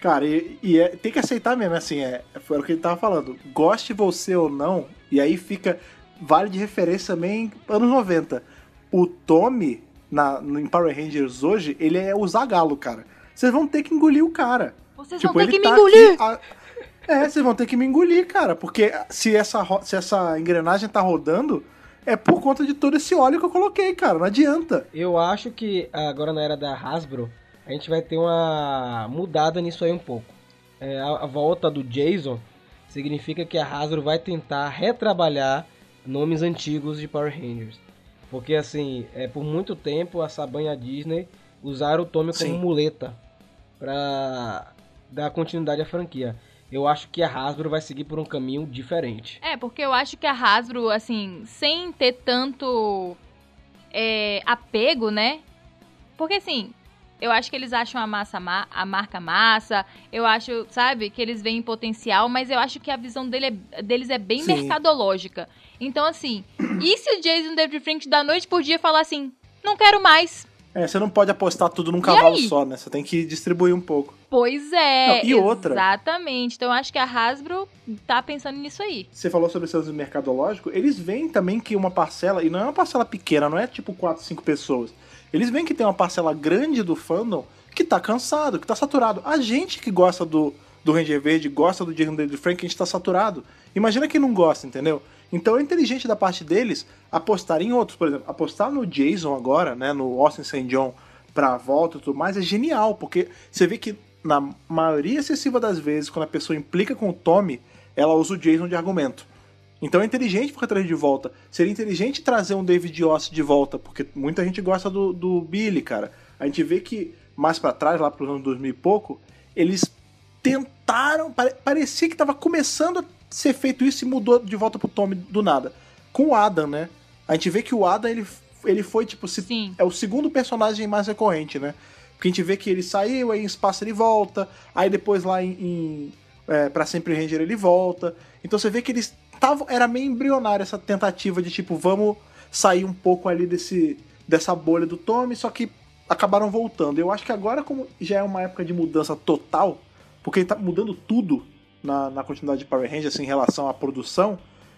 Cara, e, e é- tem que aceitar mesmo, assim, é, foi o que ele tava falando. Goste você ou não, e aí fica. Vale de referência também anos 90. O Tommy, na, no, em Power Rangers hoje, ele é o Zagalo, cara. Vocês vão ter que engolir o cara. vocês Tipo, vão ter que me tá engolir. aqui a- É, vocês vão ter que me engolir, cara. Porque se essa, se essa engrenagem tá rodando, é por conta de todo esse óleo que eu coloquei, cara. Não adianta. Eu acho que agora na era da Hasbro, a gente vai ter uma mudada nisso aí um pouco. É, a, a volta do Jason significa que a Hasbro vai tentar retrabalhar nomes antigos de Power Rangers. Porque assim, é, por muito tempo a Saban e a Disney usaram o Tommy como Sim. muleta pra dar continuidade à franquia. Eu acho que a Hasbro vai seguir por um caminho diferente. É, porque eu acho que a Hasbro, assim, sem ter tanto é, apego, né? Porque, assim, eu acho que eles acham a, massa, ma- a marca massa, eu acho, sabe, que eles veem potencial, mas eu acho que a visão dele é- deles é bem Sim. mercadológica. Então, assim, e se o Jason David Frank da noite por dia falar assim, não quero mais? É, você não pode apostar tudo num cavalo só, né? Você tem que distribuir um pouco. Pois é, Não, e outra? exatamente. Então, eu acho que a Hasbro tá pensando nisso aí. Você falou sobre seus mercadológico, eles veem também que uma parcela, e não é uma parcela pequena, não é tipo 4, 5 pessoas. Eles veem que tem uma parcela grande do fandom que tá cansado, que tá saturado. A gente que gosta do, do Ranger Verde, gosta do Jason David Frank, a gente tá saturado. Imagina quem não gosta, entendeu? Então é inteligente da parte deles apostar em outros. Por exemplo, apostar no Jason agora, né, no Austin St. John pra volta e tudo mais, é genial, porque você vê que na maioria excessiva das vezes, quando a pessoa implica com o Tommy, ela usa o Jason de argumento. Então é inteligente porque trazer de volta. Seria inteligente trazer um David Yost de volta, porque muita gente gosta do, do Billy, cara. A gente vê que mais pra trás, lá pros anos 2000 e pouco, eles tentaram, pare- parecia que tava começando a ser feito isso e mudou de volta pro Tommy do nada. Com o Adam, né? A gente vê que o Adam, ele, ele foi, tipo, se, Sim. é o segundo personagem mais recorrente, né? Porque a gente vê que ele saiu, aí em espaço ele volta, aí depois lá em, em é, para sempre Ranger ele volta. Então você vê que eles estavam era meio embrionária essa tentativa de tipo, vamos sair um pouco ali desse dessa bolha do Tommy, só que acabaram voltando. Eu acho que agora como já é uma época de mudança total, porque ele tá mudando tudo na, na continuidade de Power Rangers assim, em relação à produção,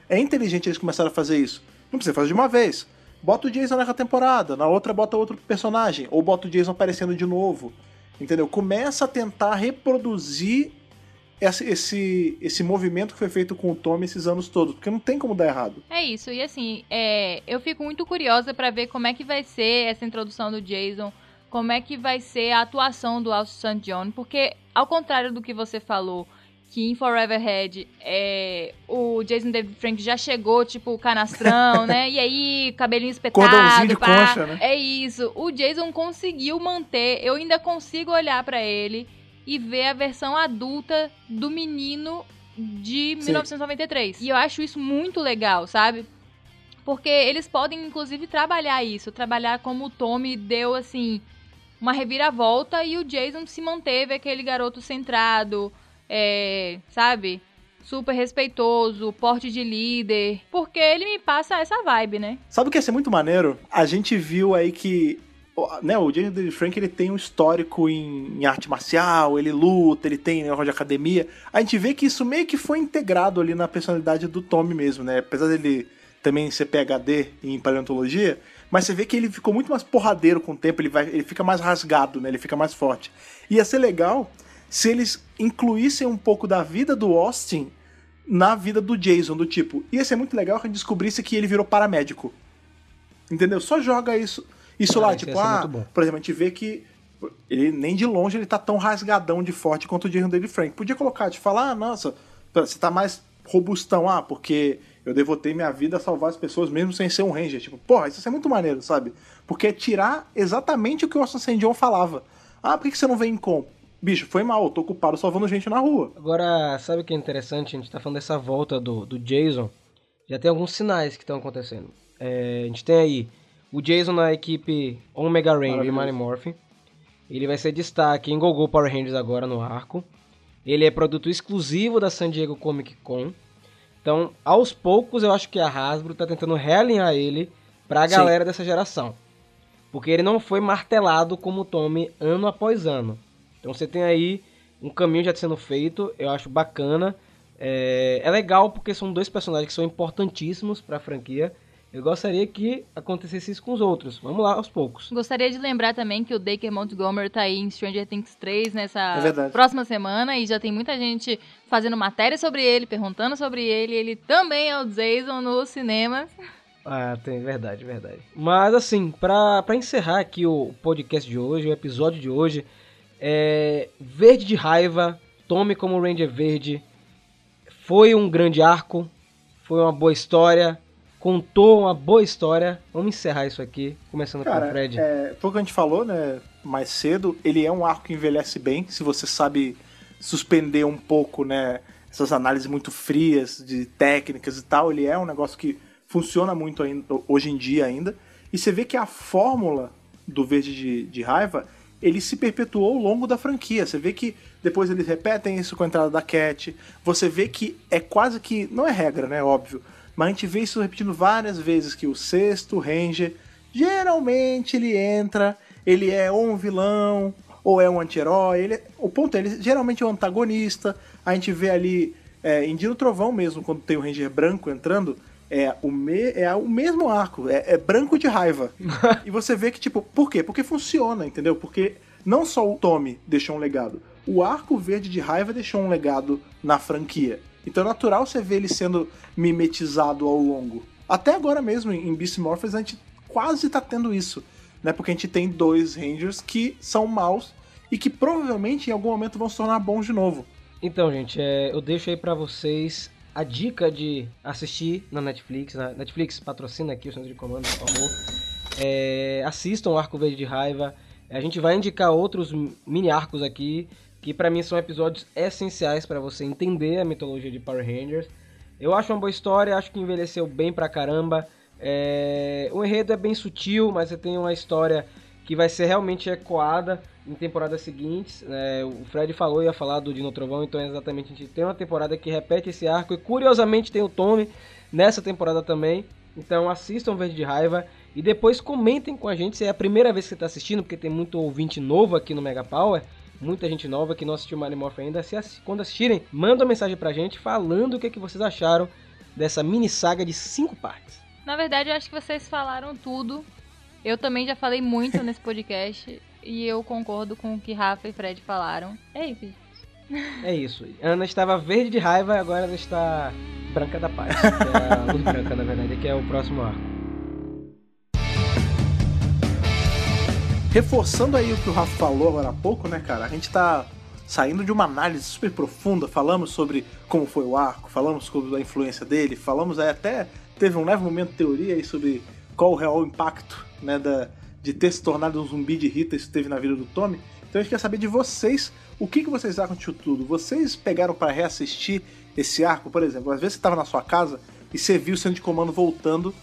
é inteligente eles começaram a fazer isso. Não precisa fazer de uma vez. Bota o Jason naquela temporada, na outra bota outro personagem, ou bota o Jason aparecendo de novo. Entendeu? Começa a tentar reproduzir esse, esse, esse movimento que foi feito com o Tommy esses anos todos, porque não tem como dar errado. É isso, e assim, é, eu fico muito curiosa pra ver como é que vai ser essa introdução do Jason, como é que vai ser a atuação do Alce St. John, porque ao contrário do que você falou, que em Forever Head é, o Jason David Frank já chegou, tipo, canastrão, né? E aí, cabelinho espetado. Cordãozinho de pá. concha, né? É isso. O Jason conseguiu manter. Eu ainda consigo olhar pra ele e ver a versão adulta do menino de Sim. 1993. E eu acho isso muito legal, sabe? Porque eles podem, inclusive, trabalhar isso. Trabalhar como o Tommy deu, assim, uma reviravolta e o Jason se manteve aquele garoto centrado, é, sabe? Super respeitoso, porte de líder. Porque ele me passa essa vibe, né? Sabe o que ia ser muito maneiro? A gente viu aí que né, o Jason David Frank ele tem um histórico em, em arte marcial, ele luta, ele tem negócio de academia. A gente vê que isso meio que foi integrado ali na personalidade do Tommy mesmo, né? Apesar dele também ser PhD em paleontologia, mas você vê que ele ficou muito mais porradeiro com o tempo, ele, vai, ele fica mais rasgado, né? Ele fica mais forte. Ia ser legal se eles incluíssem um pouco da vida do Austin na vida do Jason, do tipo, ia ser muito legal que a gente descobrisse que ele virou paramédico. Entendeu? Só joga isso, isso Ah, lá, tipo, ah, por exemplo, a gente vê que ele nem de longe ele tá tão rasgadão de forte quanto o Jason David Frank. Podia colocar, de falar, ah, nossa, você tá mais robustão, ah, porque eu devotei minha vida a salvar as pessoas mesmo sem ser um ranger. Tipo, porra, isso é muito maneiro, sabe? Porque é tirar exatamente o que o Austin St. John falava. Ah, por que você não vem com? Bicho, foi mal, eu tô ocupado salvando gente na rua. Agora, sabe o que é interessante? A gente tá falando dessa volta do, do Jason. Já tem alguns sinais que estão acontecendo. É, a gente tem aí o Jason na equipe Omega Ranger e. Mighty Morphin. Ele vai ser destaque em GoGo Power Rangers agora no arco. Ele é produto exclusivo da San Diego Comic Con. Então, aos poucos, eu acho que a Hasbro tá tentando realinhar ele pra Sim. galera dessa geração. Porque ele não foi martelado como o Tommy ano após ano. Então você tem aí um caminho já sendo feito, eu acho bacana. É, é legal porque são dois personagens que são importantíssimos pra franquia. Eu gostaria que acontecesse isso com os outros. Vamos lá, aos poucos. Gostaria de lembrar também que o Dacre Montgomery tá aí em Stranger Things 3 nessa É próxima semana e já tem muita gente fazendo matéria sobre ele, perguntando sobre ele. Ele também é o Jason no cinema. Ah, tem verdade, verdade. Mas assim, pra encerrar aqui o podcast de hoje, o episódio de hoje, é Verde de Raiva, Tome como Ranger Verde, foi um grande arco, foi uma boa história, contou uma boa história. Vamos encerrar isso aqui, começando com o Cara, Fred. é, foi o que a gente falou, né, mais cedo, ele é um arco que envelhece bem, se você sabe suspender um pouco, né, essas análises muito frias de técnicas e tal, ele é um negócio que funciona muito ainda, hoje em dia ainda, e você vê que a fórmula do Verde de, de Raiva, ele se perpetuou ao longo da franquia, você vê que depois eles repetem isso com a entrada da Cat, você vê que é quase que, não é regra, né, óbvio, mas a gente vê isso repetindo várias vezes, que o sexto Ranger, geralmente ele entra, ele é ou um vilão, ou é um anti-herói, é- o ponto é, ele geralmente é um antagonista, a gente vê ali, é, em Dia do Trovão mesmo, quando tem o Ranger branco entrando, é o, me, é o mesmo arco, é, é branco de raiva. e você vê que, tipo, por quê? Porque funciona, entendeu? Porque não só o Tommy deixou um legado, o arco verde de raiva deixou um legado na franquia. Então é natural você ver ele sendo mimetizado ao longo. Até agora mesmo, em Beast Morphers, a gente quase tá tendo isso. Né? Porque a gente tem dois Rangers que são maus e que provavelmente em algum momento vão se tornar bons de novo. Então, gente, é, eu deixo aí pra vocês a dica de assistir na Netflix. Na Netflix patrocina aqui o Centro de Comando, por favor. É, assistam Arco Verde de Raiva. A gente vai indicar outros mini arcos aqui, que pra mim são episódios essenciais pra você entender a mitologia de Power Rangers. Eu acho uma boa história, acho que envelheceu bem pra caramba. É, o enredo é bem sutil, mas você tem uma história que vai ser realmente ecoada em temporadas seguintes. né, o Fred falou, ia falar do Dino Trovão, então é exatamente a gente tem uma temporada que repete esse arco. E curiosamente tem o Tommy nessa temporada também. Então assistam Verde de Raiva e depois comentem com a gente se é a primeira vez que você está assistindo, porque tem muito ouvinte novo aqui no Mega Power. Muita gente nova que não assistiu Morphin ainda. Se quando assistirem, manda uma mensagem pra gente falando o que, é que vocês acharam dessa mini saga de cinco partes. Na verdade, eu acho que vocês falaram tudo. Eu também já falei muito nesse podcast. E eu concordo com o que Rafa e Fred falaram. É isso. É isso. Ana estava verde de raiva e agora ela está branca da paz. Que é a luz branca, na verdade, que é o próximo arco. Reforçando aí o que o Rafa falou agora há pouco, né, cara? A gente tá saindo de uma análise super profunda, falamos sobre como foi o arco, falamos sobre a influência dele, falamos aí até teve um leve momento de teoria aí sobre qual o real impacto, né, da, de ter se tornado um zumbi de Rita isso teve na vida do Tommy. Então a gente quer saber de vocês, o que, que vocês acham disso tudo? Vocês pegaram para reassistir esse arco, por exemplo? Às vezes você estava na sua casa e você viu o centro de comando voltando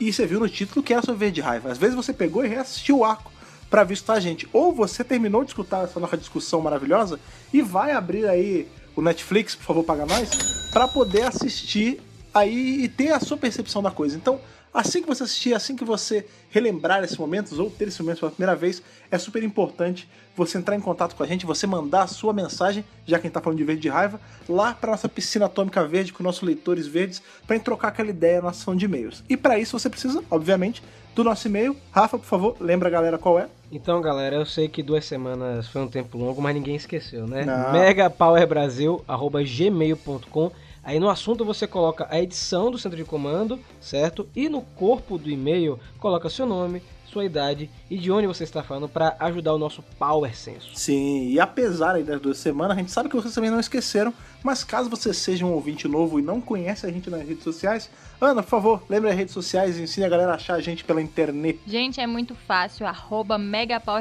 e você viu no título que era sobre verde raiva. Às vezes você pegou e reassistiu o arco para visitar a gente. Ou você terminou de escutar essa nossa discussão maravilhosa e vai abrir aí o Netflix, por favor, paga nós, para poder assistir aí e ter a sua percepção da coisa. Então, assim que você assistir, assim que você relembrar esses momentos ou ter esse momento pela primeira vez, é super importante você entrar em contato com a gente, você mandar a sua mensagem, já que a gente tá falando de verde de raiva, lá para nossa piscina atômica verde com nossos leitores verdes, para trocar aquela ideia na ação de e-mails. E para isso você precisa, obviamente, do nosso e-mail. Rafa, por favor, lembra a galera qual é? Então, galera, eu sei que duas semanas foi um tempo longo, mas ninguém esqueceu, né? Megapowerbrasil.gmail.com Aí no assunto você coloca a edição do centro de comando, certo? E no corpo do e-mail coloca seu nome, sua idade e de onde você está falando para ajudar o nosso Power Senso. Sim, e apesar aí das duas semanas, a gente sabe que vocês também não esqueceram, mas caso você seja um ouvinte novo e não conhece a gente nas redes sociais, Ana, por favor, lembre as redes sociais e ensine a galera a achar a gente pela internet. Gente, é muito fácil. Arroba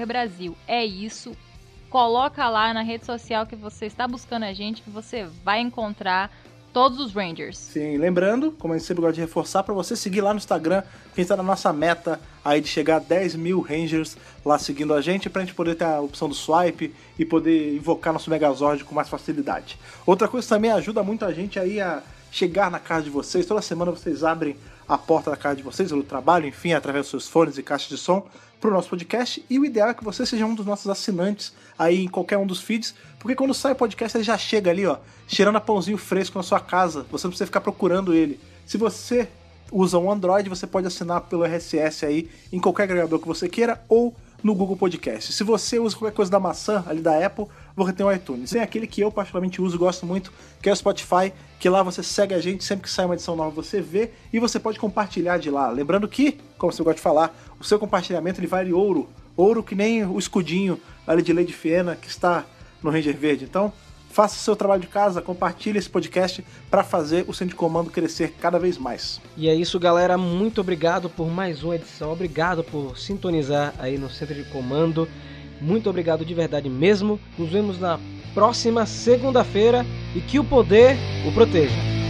Brasil. É isso. Coloca lá na rede social que você está buscando a gente, que você vai encontrar todos os Rangers. Sim, lembrando, como a gente sempre gosta de reforçar, para você seguir lá no Instagram, que a gente tá na nossa meta aí de chegar a 10 mil Rangers lá seguindo a gente, pra gente poder ter a opção do swipe e poder invocar nosso Megazord com mais facilidade. Outra coisa também ajuda muito a gente aí a chegar na casa de vocês, toda semana vocês abrem a porta da casa de vocês, ou do trabalho, enfim, através dos seus fones e caixas de som, pro nosso podcast. E o ideal é que você seja um dos nossos assinantes aí em qualquer um dos feeds, porque quando sai o podcast ele já chega ali, ó, cheirando a pãozinho fresco na sua casa. Você não precisa ficar procurando ele. Se você usa um Android, você pode assinar pelo RSS aí em qualquer agregador que você queira ou no Google Podcast. Se você usa qualquer coisa da maçã ali da Apple, você tem o iTunes. Tem aquele que eu particularmente uso gosto muito, que é o Spotify, que lá você segue a gente sempre que sai uma edição nova, você vê e você pode compartilhar de lá. Lembrando que, como você gosta de falar, o seu compartilhamento ele vale ouro, ouro que nem o escudinho ali de Lady Fiena que está no Ranger Verde. Então, faça o seu trabalho de casa, compartilhe esse podcast para fazer o centro de comando crescer cada vez mais. E é isso, galera. Muito obrigado por mais uma edição. Obrigado por sintonizar aí no centro de comando. Muito obrigado de verdade mesmo. Nos vemos na próxima segunda-feira e que o poder o proteja.